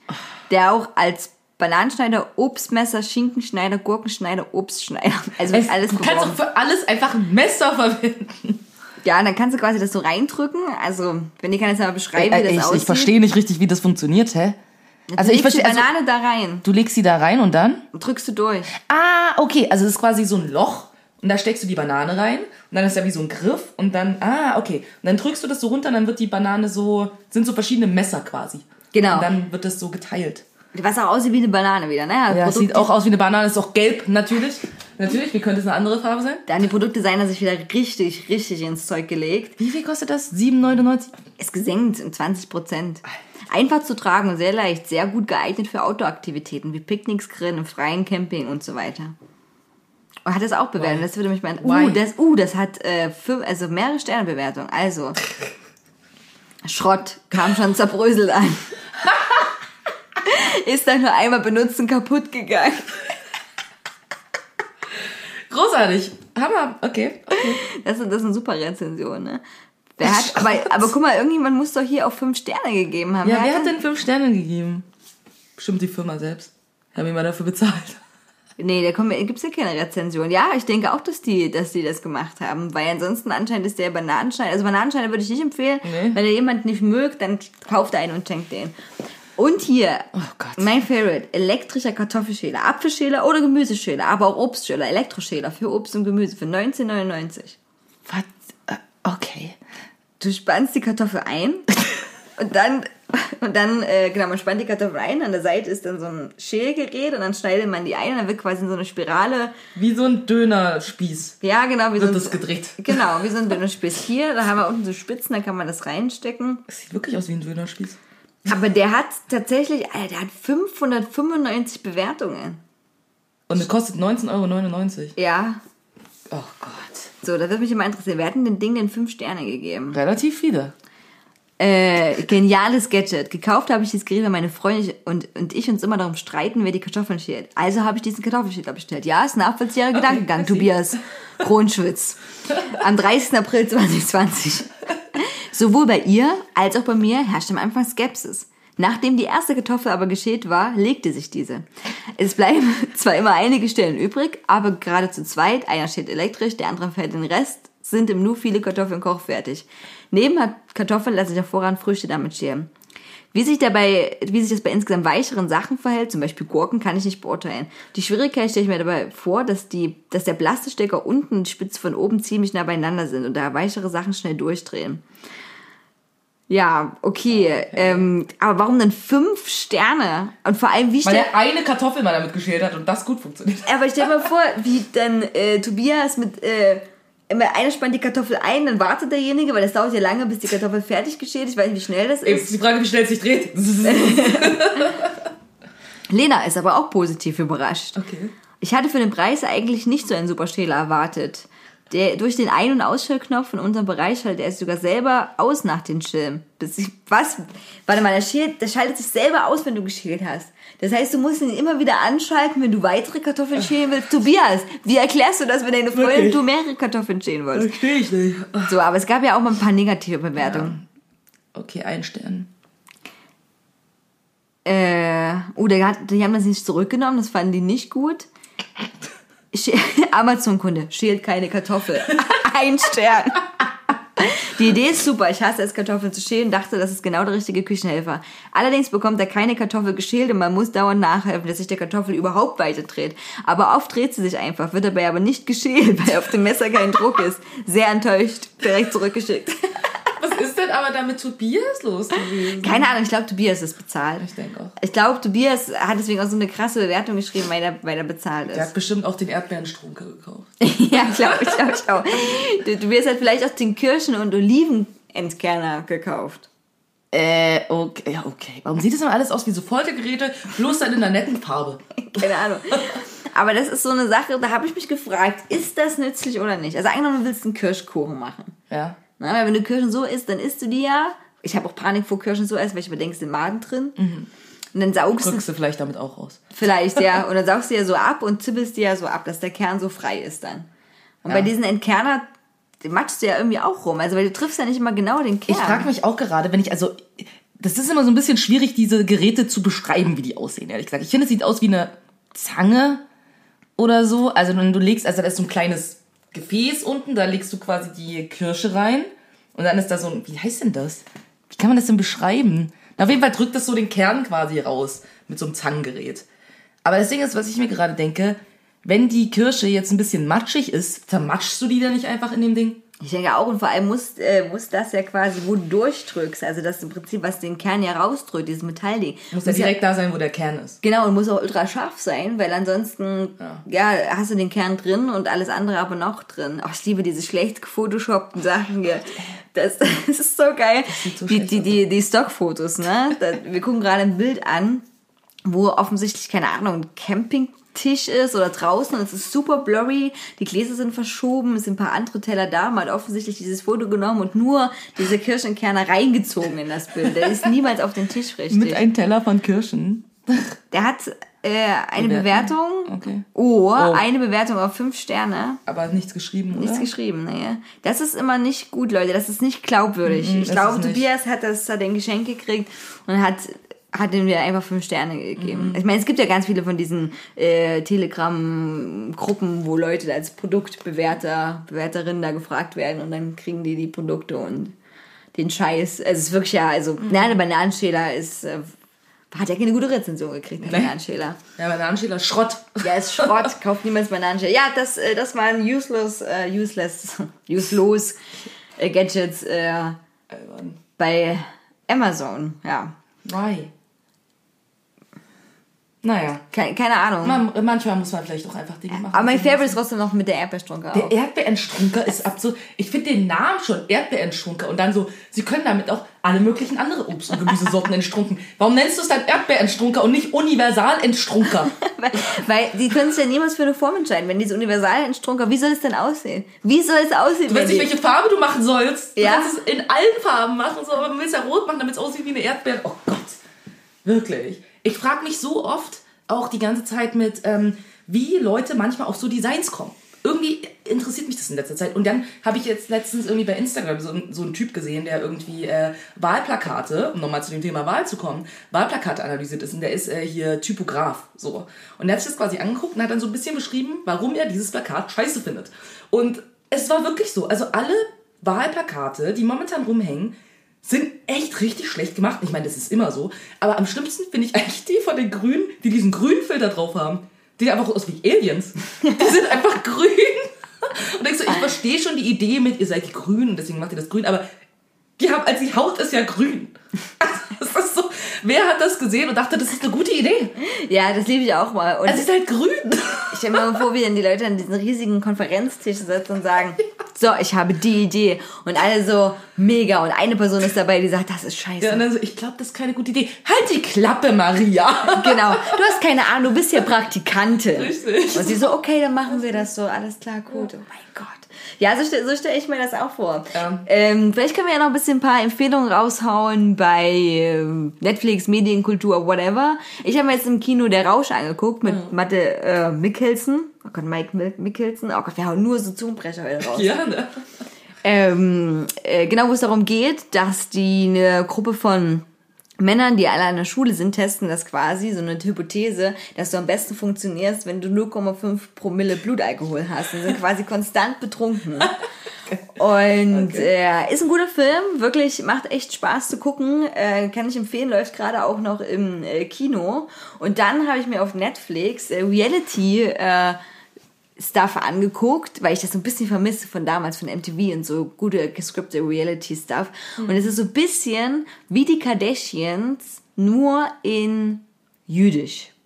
der auch als Bananenschneider, Obstmesser, Schinkenschneider, Gurkenschneider, Obstschneider, also Es, alles du kannst auch für alles einfach ein Messer verwenden. Ja, dann kannst du quasi das so reindrücken. Also, wenn ich kann jetzt mal beschreiben, wie das aussieht. nicht richtig, wie das funktioniert, hä? Also Du ich legst die verstehe, also, Banane da rein du legst sie da rein und dann? und drückst du durch. Ah, okay, also es ist quasi so ein Loch und da steckst du die Banane rein und dann ist ja wie so ein Griff und dann, ah, okay. Und dann drückst du das so runter und dann wird die Banane so, sind so verschiedene Messer quasi. Genau. Und dann wird das so geteilt. Was auch aussieht wie eine Banane wieder, ne? Ja, Produkt- sieht auch aus wie eine Banane, ist auch gelb, natürlich. Natürlich, wie könnte es eine andere Farbe sein? Da haben die Produktdesigner sich wieder richtig, richtig ins Zeug gelegt. Wie viel kostet das? 7,99? Ist gesenkt um 20 Prozent. Einfach zu tragen und sehr leicht, sehr gut geeignet für Outdoor-Aktivitäten wie Picknicks, Grillen, im freien Camping und so weiter. Und hat das auch bewertet. Why? Das würde mich. Why? Uh, das, uh, das hat äh, fünf, also mehrere Sternebewertungen. Also Schrott kam schon zerbröselt an. Ist dann nur einmal benutzt und kaputt gegangen. Großartig. Hammer. Okay. okay. Das, ist- das ist eine super Rezension, ne? Wer hat, aber, aber guck mal, irgendjemand muss doch hier auch fünf Sterne gegeben haben. Ja, wer hat hat denn fünf Sterne gegeben? Bestimmt die Firma selbst. Haben wir mal dafür bezahlt. Nee, da kommt, gibt's ja keine Rezension. Ja, ich denke auch, dass die, dass die das gemacht haben, weil ansonsten anscheinend ist der Bananenschneider, also Bananenschneider würde ich nicht empfehlen. Nee. Wenn ihr jemand nicht mögt, dann kauft einen und schenkt den. Und hier, Oh mein Favorite, elektrischer Kartoffelschäler, Apfelschäler oder Gemüseschäler, aber auch Obstschäler, Elektroschäler für Obst und Gemüse für 19,99. Was? Äh, Okay. Du spannst die Kartoffel ein und dann, und dann, äh, genau, man spannt die Kartoffel ein, an der Seite ist dann so ein Schälgerät und dann schneidet man die ein und dann wird quasi in so eine Spirale Wie so ein Dönerspieß. Ja, genau, wie Wird so ein, das gedreht. Genau, wie so ein Dönerspieß. Hier, da haben wir unten so Spitzen, da kann man das reinstecken. Das sieht wirklich aus wie ein Dönerspieß. Aber der hat tatsächlich, Alter, der hat 595 Bewertungen. Und es kostet 19,99 Euro. Ja. Oh Gott. So, da würde mich immer interessieren. Wir hatten dem Ding denn fünf Sterne gegeben. Relativ viele. Äh, geniales Gadget. Gekauft habe ich dieses Gerät, weil meine Freundin und, und ich uns immer darum streiten, wer die Kartoffeln schält. Also habe ich diesen Kartoffelschäler bestellt. Ja, ist ein nachvollziehbarer Gedankengang, merci. Tobias Kronschwitz. Am 30. April 2020. Sowohl bei ihr als auch bei mir herrschte am Anfang Skepsis. Nachdem die erste Kartoffel aber geschält war, legte sich diese. Es bleiben zwar immer einige Stellen übrig, aber gerade zu zweit, einer steht elektrisch, der andere fällt den Rest, sind im Nu viele Kartoffeln kochfertig. Neben Kartoffeln lasse ich hervorragend Früchte damit schälen. Wie sich dabei, wie sich das bei insgesamt weicheren Sachen verhält, zum Beispiel Gurken, kann ich nicht beurteilen. Die Schwierigkeit stelle ich mir dabei vor, dass die, dass der Plastikstecker unten und die Spitze von oben ziemlich nah beieinander sind und da weichere Sachen schnell durchdrehen. Ja, okay. Ähm, aber warum denn fünf Sterne? Und vor allem, wie Weil stell, er eine Kartoffel mal damit geschält hat und das gut funktioniert. aber stell dir mal vor, wie dann äh, Tobias mit, äh, immer einer spannt die Kartoffel ein, dann wartet derjenige, weil das dauert ja lange, bis die Kartoffel fertig geschält ist. Ich weiß nicht, wie schnell das Ist ist. die Frage, wie schnell es sich dreht. Lena ist aber auch positiv überrascht. Okay. Ich hatte für den Preis eigentlich nicht so einen super Schäler erwartet. Der, durch den Ein- und Ausschaltknopf in unserem Bereich schaltet er sich sogar selber aus nach den ich, was? Warte mal, der, schält, der schaltet sich selber aus, wenn du geschält hast. Das heißt, du musst ihn immer wieder anschalten, wenn du weitere Kartoffeln schälen willst. Tobias, wie erklärst du das, wenn deine Freundin Wirklich? du mehrere Kartoffeln schälen wolltest? Verstehe ich nicht. So, aber es gab ja auch mal ein paar negative Bewertungen. Okay, ein Stern. Äh, oh, der hat, die haben das nicht zurückgenommen, das fanden die nicht gut. Amazon-Kunde, schält keine Kartoffel. Ein Stern. Die Idee ist super. Ich hasse es, Kartoffeln zu schälen. Dachte, das ist genau der richtige Küchenhelfer. Allerdings bekommt er keine Kartoffel geschält und man muss dauernd nachhelfen, dass sich der Kartoffel überhaupt weiter dreht. Aber oft dreht sie sich einfach, wird dabei aber nicht geschält, weil auf dem Messer kein Druck ist. Sehr enttäuscht. Direkt zurückgeschickt. Was ist denn aber da mit Tobias los gewesen? Keine Ahnung, ich glaube, Tobias ist bezahlt. Ich denke auch. Ich glaube, Tobias hat deswegen auch so eine krasse Bewertung geschrieben, weil er, weil er bezahlt Der hat ist. bestimmt auch den Erdbeerenstrunke gekauft. ja, glaube ich, glaube ich auch. Du, Tobias hat vielleicht auch den Kirschen- und Olivenentkerner gekauft. Äh, okay, ja, okay. Warum sieht das immer alles aus wie so Foltergeräte, bloß dann in einer netten Farbe? Keine Ahnung. Aber das ist so eine Sache, da habe ich mich gefragt, ist das nützlich oder nicht? Also angenommen, du willst einen Kirschkuchen machen. Ja. Na, weil wenn du Kirschen so isst, dann isst du die ja. Ich habe auch Panik vor Kirschen so essen, weil ich mir denke, es ist im Magen drin. Und dann saugst du Drückst du vielleicht damit auch raus. Vielleicht, ja. Und dann saugst du ja so ab und zippelst die ja so ab, dass der Kern so frei ist dann. Und Ja. bei diesen Entkerner die matschst du ja irgendwie auch rum. Also weil du triffst ja nicht immer genau den Kern. Ich frage mich auch gerade, wenn ich, also, das ist immer so ein bisschen schwierig, diese Geräte zu beschreiben, wie die aussehen, ehrlich gesagt. Ich finde, es sieht aus wie eine Zange oder so. Also, wenn du legst, also da ist so ein kleines Gefäß unten, da legst du quasi die Kirsche rein. Und dann ist da so ein, wie heißt denn das? Wie kann man das denn beschreiben? Na, auf jeden Fall drückt das so den Kern quasi raus mit so einem Zangengerät. Aber das Ding ist, was ich mir gerade denke, wenn die Kirsche jetzt ein bisschen matschig ist, zermatschst du die dann nicht einfach in dem Ding? Ich denke auch, und vor allem muss, äh, muss das ja quasi, wo du durchdrückst, also das im Prinzip, was den Kern ja rausdrückt, dieses Metallding. Muss ja direkt da sein, wo der Kern ist. Genau, und muss auch ultra scharf sein, weil ansonsten, ja. hast du den Kern drin und alles andere aber noch drin. Ach, ich liebe diese schlecht gefotoshoppten Sachen hier. Das, das ist so geil. so die, die, die, die Stockfotos, ne? Wir gucken gerade ein Bild an, wo offensichtlich, keine Ahnung, ein Campingtisch ist oder draußen und es ist super blurry, die Gläser sind verschoben, es sind ein paar andere Teller da, man hat offensichtlich dieses Foto genommen und nur diese Kirschenkerne reingezogen in das Bild. Der ist niemals auf den Tisch richtig. Mit einem Teller von Kirschen. Der hat äh, eine Bewertung? Bewertung. Okay. Oh, Oh. eine Bewertung auf fünf Sterne. Aber nichts geschrieben, Nichts oder? geschrieben, nee. Das ist immer nicht gut, Leute. Das ist nicht glaubwürdig. Mhm, ich glaube. Tobias hat das hat ein Geschenk gekriegt und hat hat ihm wieder einfach fünf Sterne gegeben. Mhm. Ich meine, es gibt ja ganz viele von diesen äh, Telegram-Gruppen, wo Leute als Produktbewerter, Bewerterinnen da gefragt werden und dann kriegen die die Produkte und den Scheiß. Also es ist wirklich ja, also Mhm. nein, der Bananenschäler ist äh, hat ja keine gute Rezension gekriegt, der Nee. Bananenschäler. Ja, Anschäler Schrott. Ja, ist Schrott, kauft niemals Bananenschäler. Ja, das, äh, das waren useless, äh, useless, useless Gadgets äh, bei Amazon, ja. Why? Naja. Keine, keine Ahnung. Man, manchmal muss man vielleicht auch einfach Dinge machen. Aber mein Favorite ist trotzdem noch mit der Erdbeerstrunke Der. Erdbeerenstrunker ist absurd. Ich finde den Namen schon Erdbeerenstrunker und dann so, sie können damit auch alle möglichen andere Obst- und Gemüsesorten entstrunken. Warum nennst du es dann Erdbeerenstrunker und nicht Universalentstrunker? Weil, weil die können sich ja niemals für eine Form entscheiden. Wenn diese universalen Strunker, wie soll es denn aussehen? Wie soll es aussehen? Du weißt nicht, welche Farbe du machen sollst. Du Ja. kannst es in allen Farben machen, so, aber du willst ja rot machen, damit es aussieht wie eine Erdbeere. Oh Gott. Wirklich. Ich frage mich so oft, auch die ganze Zeit mit, ähm, wie Leute manchmal auf so Designs kommen. Irgendwie interessiert mich das in letzter Zeit. Und dann habe ich jetzt letztens irgendwie bei Instagram so, so einen Typ gesehen, der irgendwie äh, Wahlplakate, um nochmal zu dem Thema Wahl zu kommen, Wahlplakate analysiert ist. Und der ist äh, hier Typograf. So. Und der hat sich das quasi angeguckt und hat dann so ein bisschen beschrieben, warum er dieses Plakat scheiße findet. Und es war wirklich so. Also alle Wahlplakate, die momentan rumhängen, sind echt richtig schlecht gemacht. Ich meine, das ist immer so. Aber am schlimmsten finde ich eigentlich die von den Grünen, die diesen grünen Filter drauf haben. Die sehen einfach aus wie Aliens. Die sind einfach grün. Und denkst du, ich verstehe schon die Idee mit, ihr seid die Grünen und deswegen macht ihr das grün, aber die haben, als die Haut ist ja grün. Das ist so, wer hat das gesehen und dachte, das ist eine gute Idee? Ja, das liebe ich auch mal. Und Es ist halt grün. ich stelle mir mal vor, wie dann die Leute an diesen riesigen Konferenztisch sitzen und sagen, so, ich habe die Idee. Und alle so, mega. Und eine Person ist dabei, die sagt, das ist scheiße. Ja, und dann so, ich glaube, das ist keine gute Idee. Halt die Klappe, Maria. Genau. Du hast keine Ahnung, du bist hier Praktikantin. Richtig. Und sie so, okay, dann machen wir das so. Alles klar, gut. Oh mein Gott. Ja, so, so stelle ich mir das auch vor. Ja. Ähm, vielleicht können wir ja noch ein bisschen ein paar Empfehlungen raushauen bei ähm, Netflix, Medienkultur, whatever. Ich habe mir jetzt im Kino Der Rausch angeguckt mit Matte äh, Mikkelsen. Oh Gott, Mike Mikkelsen. Oh Gott, wir hauen nur so Zungenbrecher heute raus. Ja, ne? Ähm, äh, genau, wo es darum geht, dass die eine Gruppe von Männern, die alle an der Schule sind, testen das quasi, so eine Hypothese, dass du am besten funktionierst, wenn du 0,5 Promille Blutalkohol hast und sind quasi konstant betrunken. Und äh, ist ein guter Film, wirklich macht echt Spaß zu gucken, äh, kann ich empfehlen, läuft gerade auch noch im äh, Kino. Und dann habe ich mir auf Netflix äh, Reality äh, Stuff angeguckt, weil ich das so ein bisschen vermisse von damals, von MTV und so gute gescriptete Reality-Stuff. Und es ist so ein bisschen wie die Kardashians, nur in Jüdisch.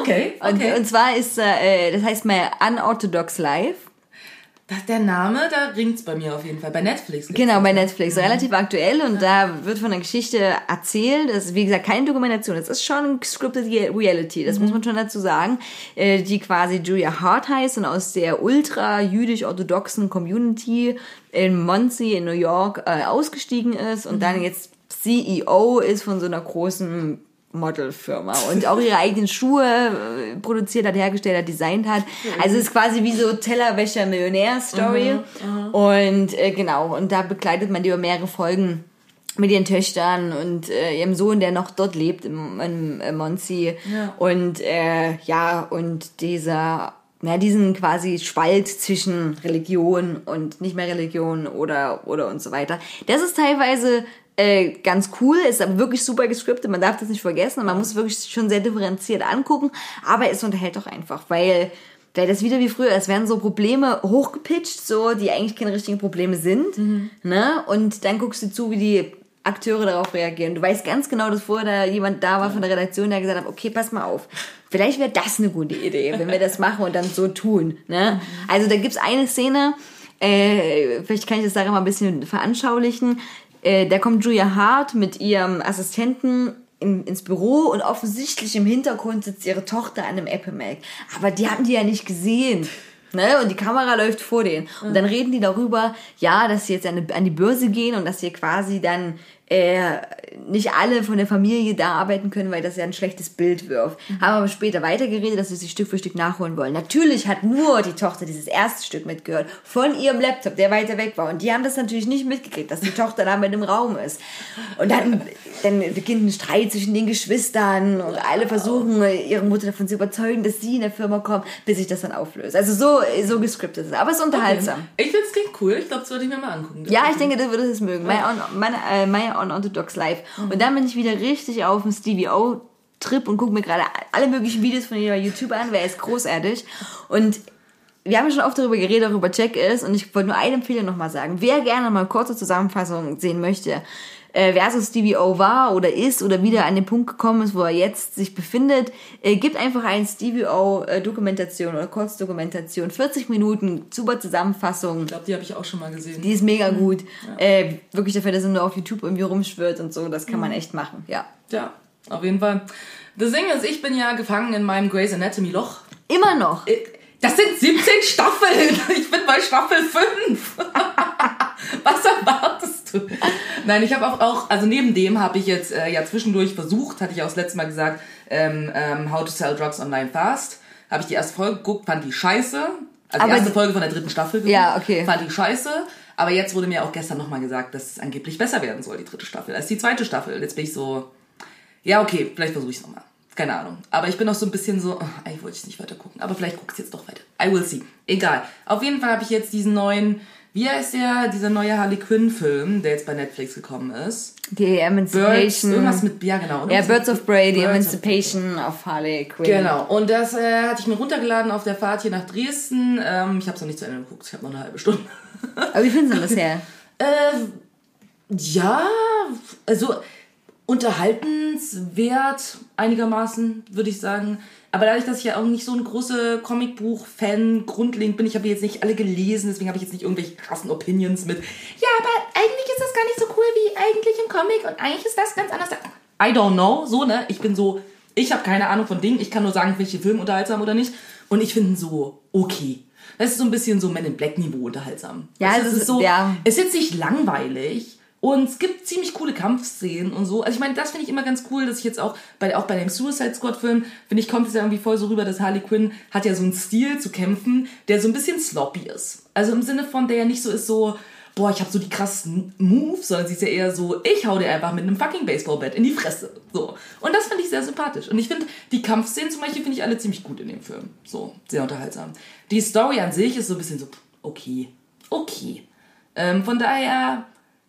Okay, Und, okay. und zwar ist, äh, das heißt mal Unorthodox Life. Das, der Name, da ringt's bei mir auf jeden Fall. Bei Netflix. Genau, bei Netflix. Relativ aktuell und da wird von der Geschichte erzählt. Das ist, wie gesagt, keine Dokumentation. Das ist schon scripted Reality. Das muss man schon dazu sagen. Äh, Die quasi Julia Hart heißt und aus der ultra-jüdisch-orthodoxen Community in Muncie in New York äh, ausgestiegen ist und dann jetzt CEO ist von so einer großen Modelfirma und auch ihre eigenen Schuhe äh, produziert hat, hergestellt hat, designt hat. Also es ist quasi wie so Tellerwäscher Millionär-Story. Und äh, genau, und da begleitet man die über mehrere Folgen mit ihren Töchtern und äh, ihrem Sohn, der noch dort lebt, im, im, im Monsi. Ja. Und äh, ja, und dieser, ja, diesen quasi Spalt zwischen Religion und nicht mehr Religion oder, oder und so weiter. Das ist teilweise äh, ganz cool, ist aber wirklich super gescriptet, man darf das nicht vergessen und man muss wirklich schon sehr differenziert angucken, aber es unterhält doch einfach, weil weil das wieder wie früher, es werden so Probleme hochgepitcht, so, die eigentlich keine richtigen Probleme sind, ne? Und dann guckst du zu, wie die Akteure darauf reagieren. Du weißt ganz genau, dass vorher da jemand da war von der Redaktion, der gesagt hat, okay, pass mal auf. Vielleicht wäre das eine gute Idee, wenn wir das machen und dann so tun. Ne? Also da gibt's eine Szene, äh, vielleicht kann ich das daran mal ein bisschen veranschaulichen. Äh, da kommt Julia Hart mit ihrem Assistenten in, ins Büro und offensichtlich im Hintergrund sitzt ihre Tochter an einem Apple Mac. Aber die haben die ja nicht gesehen. Ne? Und die Kamera läuft vor denen. Und dann reden die darüber, ja, dass sie jetzt an, die- an die Börse gehen und dass sie quasi dann äh, nicht alle von der Familie da arbeiten können, weil das ja ein schlechtes Bild wirft. Haben aber später weitergeredet, dass sie sich Stück für Stück nachholen wollen. Natürlich hat nur die Tochter dieses erste Stück mitgehört von ihrem Laptop, der weiter weg war. Und die haben das natürlich nicht mitgekriegt, dass die Tochter da mit im Raum ist. Und dann, dann beginnt ein Streit zwischen den Geschwistern und alle versuchen, ihre Mutter davon zu überzeugen, dass sie in der Firma kommt, bis sich das dann auflöst. Also so, so gescriptet ist es. Aber es ist unterhaltsam. Ich finde es klingt cool. Ich glaube, das würde ich mir mal angucken. Ja, ich denke, du würdest es mögen. My, on, meine, äh, My Unorthodox Life. Und dann bin ich wieder richtig auf dem Stevie O Trip und gucke mir gerade alle möglichen Videos von bei YouTube an, weil er ist großartig. Und wir haben ja schon oft darüber geredet, auch über Jack ist, und ich wollte nur eine Empfehlung nochmal sagen. Wer gerne mal kurze Zusammenfassung sehen möchte, äh, wer so Stevie O war oder ist oder wieder an den Punkt gekommen ist, wo er jetzt sich befindet, äh, gibt einfach ein Stevie O äh, Dokumentation oder Kurzdokumentation, 40 Minuten, super Zusammenfassung. Ich glaube, die habe ich auch schon mal gesehen. Die ist mega gut. Äh, wirklich dafür, dass er nur auf YouTube irgendwie rumschwirrt und so, das kann man echt machen, ja. ja, auf jeden Fall. Das Ding ist, ich bin ja gefangen in meinem Grey's Anatomy Loch. Immer noch. Äh, Das sind 17 Staffeln. Ich bin bei Staffel 5. Was erwartest du? Nein, ich habe auch, auch, also neben dem habe ich jetzt äh, ja zwischendurch versucht, hatte ich auch das letzte Mal gesagt, ähm, ähm, How to Sell Drugs Online Fast. Habe ich die erste Folge geguckt, fand die scheiße. Also Aber die erste Folge von der dritten Staffel. geguckt, Ja, okay. Fand die scheiße. Aber jetzt wurde mir auch gestern nochmal gesagt, dass es angeblich besser werden soll, die dritte Staffel, als die zweite Staffel. Jetzt bin ich so, ja, okay, vielleicht versuche ich es nochmal. Keine Ahnung. Aber ich bin noch so ein bisschen so, oh, eigentlich wollte ich nicht weiter gucken. Aber vielleicht gucke ich jetzt doch weiter. I will see. Egal. Auf jeden Fall habe ich jetzt diesen neuen, wie heißt der, dieser neue Harley Quinn-Film, der jetzt bei Netflix gekommen ist. Die Birds, Emancipation. irgendwas mit, ja genau. ja, Birds of Prey, die Birds of- Emancipation of Harley Quinn. Genau. Und das äh, hatte ich mir runtergeladen auf der Fahrt hier nach Dresden. Ähm, ich habe es noch nicht zu Ende geguckt. Ich habe noch eine halbe Stunde. Aber wie findest du das bisher? Äh, ja, also unterhaltenswert einigermaßen, würde ich sagen. Aber dadurch, dass ich ja auch nicht so ein großer Comicbuch-Fan grundlegend bin, ich habe jetzt nicht alle gelesen, deswegen habe ich jetzt nicht irgendwelche krassen Opinions mit, ja, aber eigentlich ist das gar nicht so cool wie eigentlich im Comic und eigentlich ist das ganz anders. I don't know, so, ne? Ich bin so, ich habe keine Ahnung von Dingen, ich kann nur sagen, welche Film unterhaltsam oder nicht. Und ich finde so okay. Das ist so ein bisschen so Men in Black Niveau unterhaltsam. Ja, es ist- ist so, ja. es ist jetzt nicht langweilig und es gibt ziemlich coole Kampfszenen und so. Also ich meine, das finde ich immer ganz cool, dass ich jetzt auch bei, auch bei dem Suicide Squad Film, finde ich, kommt es ja irgendwie voll so rüber, dass Harley Quinn hat ja so einen Stil zu kämpfen, der so ein bisschen sloppy ist. Also im Sinne von, der ja nicht so ist so, boah, ich habe so die krassen Moves, sondern sie ist ja eher so, ich hau dir einfach mit einem fucking Baseballbat in die Fresse. So. Und das finde ich sehr sympathisch. Und ich finde, die Kampfszenen zum Beispiel finde ich alle ziemlich gut in dem Film. So, sehr unterhaltsam. Die Story an sich ist so ein bisschen so, okay, okay. Ähm, von daher,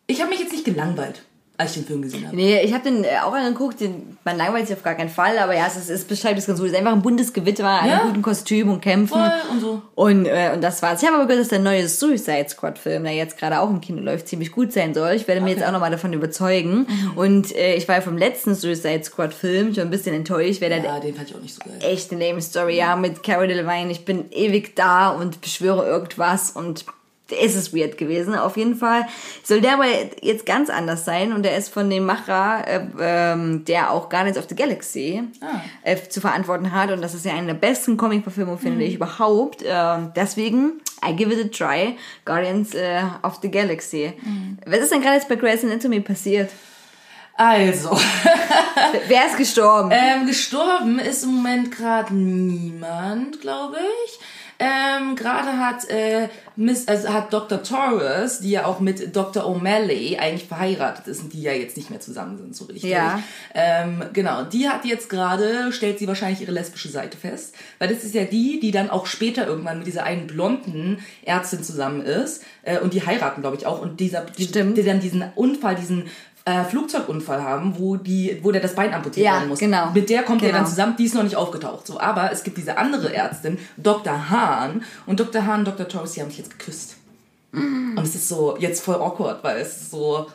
ich habe mich jetzt nicht gelangweilt, als ich den Film gesehen habe. Nee, ich habe den äh, auch angeguckt, den, man langweilt sich auf gar keinen Fall, aber ja, es, ist, es beschreibt es ganz gut. Es ist einfach ein buntes Gewitter, ein Ja. guten Kostüm und Kämpfen. Voll und so. Und, äh, und das war's. Ich habe aber gehört, dass der neue Suicide Squad Film, der jetzt gerade auch im Kino läuft, ziemlich gut sein soll. Ich werde mir jetzt auch nochmal davon überzeugen. Mhm. Und äh, ich war ja vom letzten Suicide Squad Film schon ein bisschen enttäuscht, weil der Ja, den fand ich auch nicht so geil. echt eine lame Story, ja, mit Cara Delevingne. Ich bin ewig da und beschwöre irgendwas und es ist weird gewesen. Auf jeden Fall soll der aber jetzt ganz anders sein und der ist von dem Macher, äh, ähm, der auch Guardians of the Galaxy Ah. äh, zu verantworten hat und das ist ja eine der besten Comic-Verfilmungen, finde ich, überhaupt. Ähm, deswegen, I give it a try, Guardians äh, of the Galaxy. Was ist denn gerade jetzt bei Grey's Anatomy passiert? Also, Wer ist gestorben? ähm, gestorben ist im Moment gerade niemand, glaube ich. Ähm, gerade hat, äh, Miss, also hat Dr. Torres, die ja auch mit Dr. O'Malley eigentlich verheiratet ist und die ja jetzt nicht mehr zusammen sind, so richtig. Ja. Ähm, genau, die hat jetzt gerade, stellt sie wahrscheinlich ihre lesbische Seite fest, weil das ist ja die, die dann auch später irgendwann mit dieser einen blonden Ärztin zusammen ist äh, und die heiraten, glaube ich, auch und dieser, die, Stimmt. die dann diesen Unfall, diesen äh, Flugzeugunfall haben, wo die, wo der das Bein amputiert Ja, werden muss. genau. Mit der kommt er Genau. dann zusammen, die ist noch nicht aufgetaucht. So, aber es gibt diese andere Ärztin, Dr. Hahn, und Dr. Hahn und Dr. Torres, die haben sich jetzt geküsst. Und es ist so jetzt voll awkward, weil es ist so,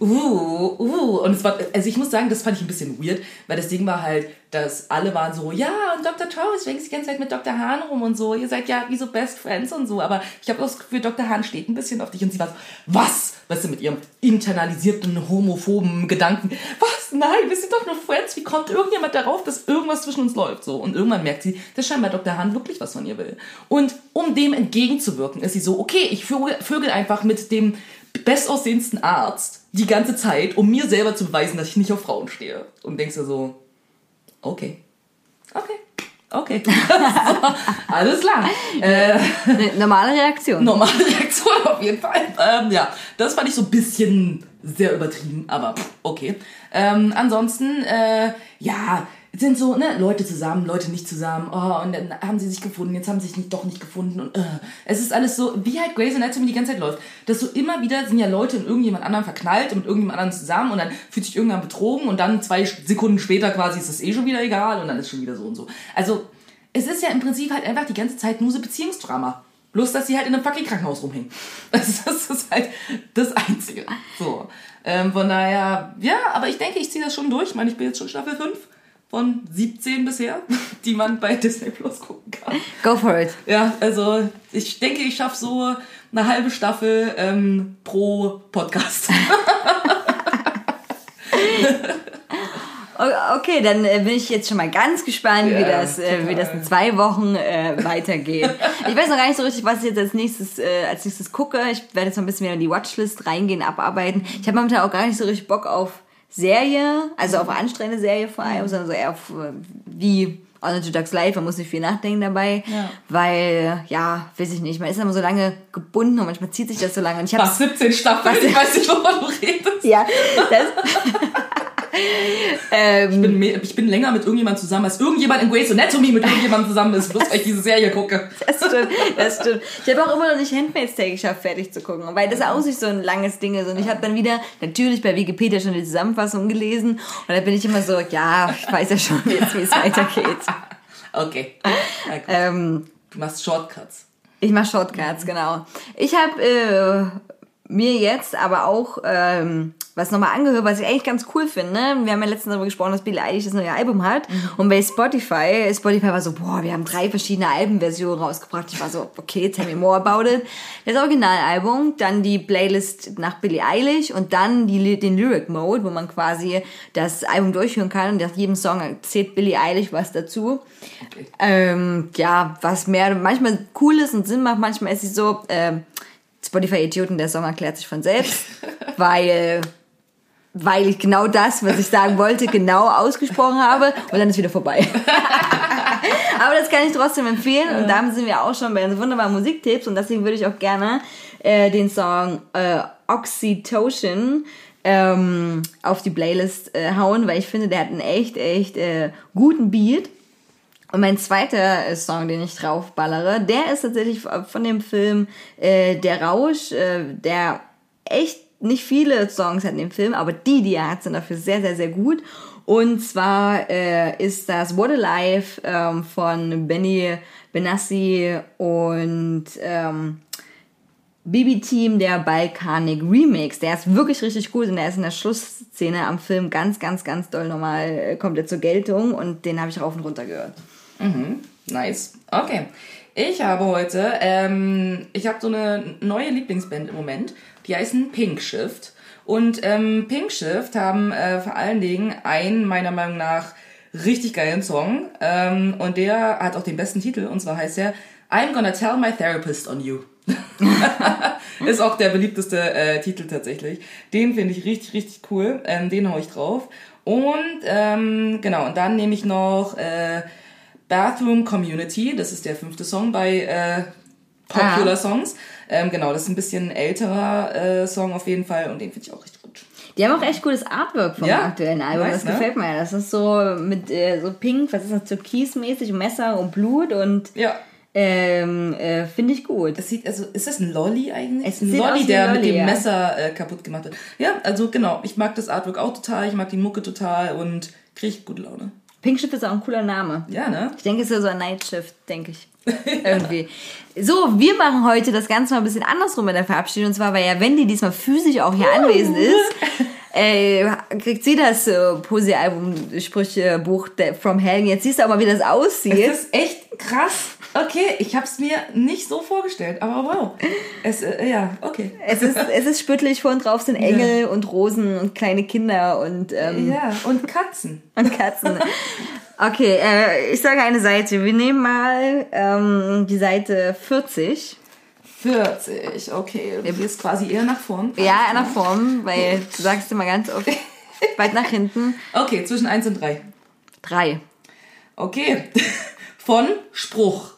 uh, uh. Und es war, also ich muss sagen, das fand ich ein bisschen weird, weil das Ding war halt, dass alle waren so, ja, und Dr. Torres schwingt die ganze Zeit mit Dr. Hahn rum und so, ihr seid ja wie so Best Friends und so, aber ich habe das Gefühl, Dr. Hahn steht ein bisschen auf dich und sie war so, was? Weißt du, mit ihrem internalisierten, homophoben Gedanken, was? Nein, wir sind doch nur Friends, wie kommt irgendjemand darauf, dass irgendwas zwischen uns läuft? So, und irgendwann merkt sie, dass scheinbar Dr. Hahn wirklich was von ihr will. Und um dem entgegenzuwirken, ist sie so, okay, ich vögel einfach mit dem bestaussehendsten Arzt die ganze Zeit, um mir selber zu beweisen, dass ich nicht auf Frauen stehe. Und denkst du so, okay, okay, okay, alles klar. Äh, normale Reaktion. normale Reaktion auf jeden Fall. Ähm, ja, das fand ich so ein bisschen sehr übertrieben, aber okay. Ähm, ansonsten, äh, ja, sind so, ne, Leute zusammen, Leute nicht zusammen, oh, und dann haben sie sich gefunden, jetzt haben sie sich nicht, doch nicht gefunden und äh, es ist alles so, wie halt Grey's Anatomy die ganze Zeit läuft, dass so immer wieder sind ja Leute in irgendjemand anderen verknallt und mit irgendjemand anderen zusammen und dann fühlt sich irgendjemand betrogen und dann zwei Sekunden später quasi ist es eh schon wieder egal und dann ist schon wieder so und so. Also, es ist ja im Prinzip halt einfach die ganze Zeit nur so Beziehungsdrama. Bloß, dass sie halt in einem fucking Krankenhaus rumhängen. Das, ist- das ist halt das Einzige. So. Ähm, von daher, ja, aber ich denke, ich ziehe das schon durch. Ich meine, ich bin jetzt schon Staffel 5 von 17 bisher, die man bei Disney Plus gucken kann. Go for it. Ja, also ich denke, ich schaffe so eine halbe Staffel ähm, pro Podcast. Okay, dann äh, bin ich jetzt schon mal ganz gespannt, wie, Ja, das, äh, wie das in zwei Wochen äh, weitergeht. ich weiß noch gar nicht so richtig, was ich jetzt als nächstes, äh, als nächstes gucke. Ich werde jetzt noch ein bisschen mehr in die Watchlist reingehen, abarbeiten. Ich habe momentan auch gar nicht so richtig Bock auf Serie, also auf anstrengende Serie vor allem, sondern so eher auf äh, wie to Ducks Life, man muss nicht viel nachdenken dabei, Ja. weil, ja, weiß ich nicht, man ist immer so lange gebunden und manchmal zieht sich das so lange. Und ich habe Was, 17 Staffeln? Ich weiß nicht, wovon du redest. ja, das, ähm, Ich bin, mehr, ich bin länger mit irgendjemandem zusammen, als irgendjemand in Grey's Anatomy mit irgendjemandem zusammen ist, bloß weil ich diese Serie gucke. Das stimmt, das stimmt. Ich habe auch immer noch nicht Handmaid's Tale geschafft, fertig zu gucken, weil das auch nicht so ein langes Ding ist. Und ich habe dann wieder natürlich bei Wikipedia schon die Zusammenfassung gelesen und da bin ich immer so, ja, ich weiß ja schon jetzt, wie es weitergeht. Okay. Ähm, Du machst Shortcuts. ich mache Shortcuts, genau. Ich habe äh, mir jetzt aber auch ähm, was nochmal angehört, was ich eigentlich ganz cool finde. Wir haben ja letztens darüber gesprochen, dass Billie Eilish das neue Album hat. Und bei Spotify, Spotify war so, boah, wir haben drei verschiedene Albenversionen rausgebracht. Ich war so, okay, tell me more about it. Das Originalalbum, dann die Playlist nach Billie Eilish und dann die, den Lyric Mode, wo man quasi das Album durchhören kann und nach jedem Song erzählt Billie Eilish was dazu. Okay. Ähm, ja, was mehr manchmal cool ist und Sinn macht, manchmal ist sie so, ähm, Spotify-Idioten, der Song erklärt sich von selbst, weil, weil ich genau das, was ich sagen wollte, genau ausgesprochen habe und dann ist wieder vorbei. Aber das kann ich trotzdem empfehlen und damit sind wir auch schon bei den wunderbaren Musiktipps und deswegen würde ich auch gerne äh, den Song äh, Oxytocin ähm, auf die Playlist äh, hauen, weil ich finde, der hat einen echt, echt äh, guten Beat. Und mein zweiter äh, Song, den ich draufballere, der ist tatsächlich von dem Film äh, Der Rausch, äh, der echt nicht viele Songs hat in dem Film, aber die, die er hat, sind dafür sehr, sehr, sehr gut. Und zwar äh, ist das What a Life ähm, von Benny Benassi und ähm, BB-Team der Balkanik Remix. Der ist wirklich richtig gut und der ist in der Schlussszene am Film ganz, ganz, ganz doll nochmal, äh, kommt er zur Geltung und den habe ich rauf und runter gehört. Nice. Okay. Ich habe heute, ähm, ich habe so eine neue Lieblingsband im Moment, die heißen Pink Shift. Und ähm, Pink Shift haben äh, vor allen Dingen einen, meiner Meinung nach, richtig geilen Song. Ähm, und der hat auch den besten Titel, und zwar heißt er I'm gonna tell my therapist on you. Ist auch der beliebteste äh, Titel tatsächlich. Den finde ich richtig, richtig cool. Ähm, den hau ich drauf. Und ähm, genau, und dann nehme ich noch äh, Bathroom Community. Das ist der fünfte Song bei äh, Popular Ah. Songs. Ähm, genau, das ist ein bisschen älterer äh, Song auf jeden Fall und den finde ich auch richtig gut. Die haben auch echt cooles Artwork vom Ja, aktuellen Album. nice, das ne? gefällt mir. Das ist so mit äh, so pink, was ist das, türkismäßig, Messer und Blut und Ja. Ähm, äh, finde ich gut. Das sieht, also, ist das ein Lolly eigentlich? Es ein aus Lolly, wie der ein mit dem ja. Messer äh, kaputt gemacht wird. Ja, also genau, ich mag das Artwork auch total, ich mag die Mucke total und krieg gute Laune. Pink Shift ist auch ein cooler Name. Ja, ne? Ich denke, es ist ja so ein Night Shift, denke ich. Irgendwie. So, wir machen heute das Ganze mal ein bisschen andersrum mit der Verabschiedung. Und zwar, weil ja Wendy diesmal physisch auch hier anwesend ist, äh, kriegt sie das äh, Poesie-Album-Sprüche-Buch der- From Hell. Jetzt siehst du aber, wie das aussieht. Das ist echt krass. Okay, ich hab's mir nicht so vorgestellt, aber wow. Es, äh, ja, okay. Es ist, es ist spüttelig, vorn drauf sind Engel und Rosen und kleine Kinder und, ähm, Ja, und Katzen. und Katzen. Okay, äh, ich sage eine Seite. Wir nehmen mal ähm, die Seite 40. 40, okay. Du gehst quasi eher nach vorn. Ja, in der Form, weil du sagst immer ganz oft weit nach hinten. Okay, zwischen 1 und 3. Drei. Okay. Von Spruch.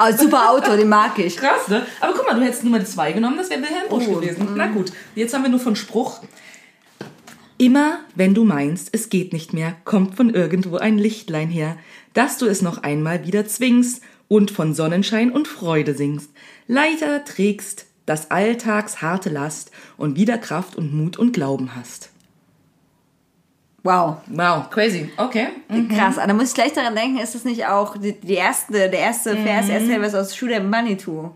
Oh, super Auto, den mag ich. Krass, ne? Aber guck mal, du hättest Nummer 2 genommen, das wäre Wilhelm Busch Oh, gewesen. Na gut, jetzt haben wir nur von Spruch. Immer wenn du meinst, es geht nicht mehr, kommt von irgendwo ein Lichtlein her, dass du es noch einmal wieder zwingst und von Sonnenschein und Freude singst. Leiter trägst das Alltags harte Last und wieder Kraft und Mut und Glauben hast. Wow. Wow, crazy. Okay. Mhm. Krass, aber da muss ich gleich daran denken, ist das nicht auch die, die erste, der erste Vers, der erste was aus Schule Manitou?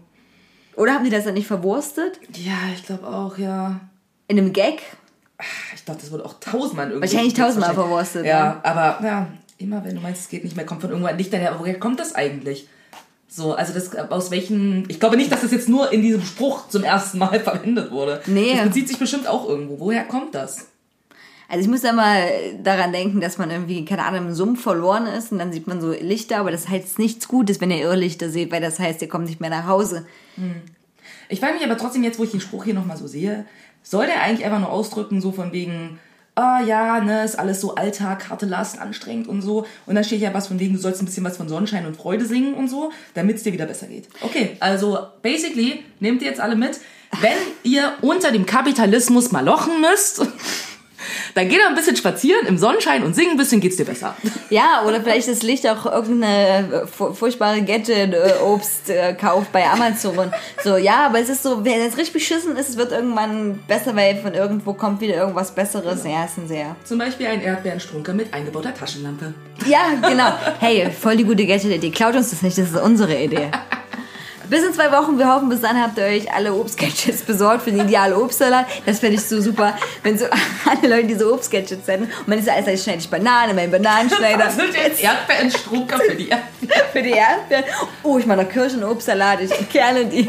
Oder haben die das dann nicht verwurstet? Ja, ich glaube auch, ja. In einem Gag? Ich glaube, das wurde auch tausendmal irgendwie. Wahrscheinlich tausendmal verwurstet, Ja, aber ja, immer wenn du meinst, es geht nicht mehr, kommt von irgendwo ein Licht daher. Aber woher kommt das eigentlich? So, also das aus welchen. Ich glaube nicht, dass das jetzt nur in diesem Spruch zum ersten Mal verwendet wurde. Nee. Das bezieht sich bestimmt auch irgendwo. Woher kommt das? Also ich muss da mal daran denken, dass man irgendwie, keine Ahnung, im Sumpf verloren ist und dann sieht man so Lichter, aber das heißt nichts Gutes, wenn ihr Irrlichter seht, weil das heißt, ihr kommt nicht mehr nach Hause. Ich frage mich aber trotzdem jetzt, wo ich den Spruch hier nochmal so sehe, soll der eigentlich einfach nur ausdrücken, so von wegen, ah ja, ne, ist alles so Alltag, harte Last, anstrengend und so. Und dann steht ja was von wegen, du sollst ein bisschen was von Sonnenschein und Freude singen und so, damit es dir wieder besser geht. Okay, also basically, nehmt ihr jetzt alle mit, wenn ihr unter dem Kapitalismus mal lochen müsst, dann geht doch ein bisschen spazieren im Sonnenschein und singen ein bisschen, geht's dir besser. Ja, oder vielleicht das Licht auch irgendeine äh, fu- furchtbare Gadget-Obst äh, kauft bei Amazon. So, ja, aber es ist so, wenn es richtig beschissen ist, es wird irgendwann besser, weil von irgendwo kommt wieder irgendwas Besseres. Ja, ist ein sehr. Zum Beispiel ein Erdbeerenstrunker mit eingebauter Taschenlampe. Ja, genau. Hey, voll die gute Gadget-Idee. Klaut uns das nicht, das ist unsere Idee. Bis in zwei Wochen. Wir hoffen, bis dann habt ihr euch alle Obstgadgets besorgt für den idealen Obstsalat. Das fände ich so super, wenn so alle Leute diese Obstgadgets hätten. Und man ist alles schneide ich Banane, mein Bananenschneider. Das sind jetzt Erdbeerenstrunker für die Erdbeeren. für die Erdbeeren. Oh, ich mache noch Kirschen- Obstsalat. Ich kerne die.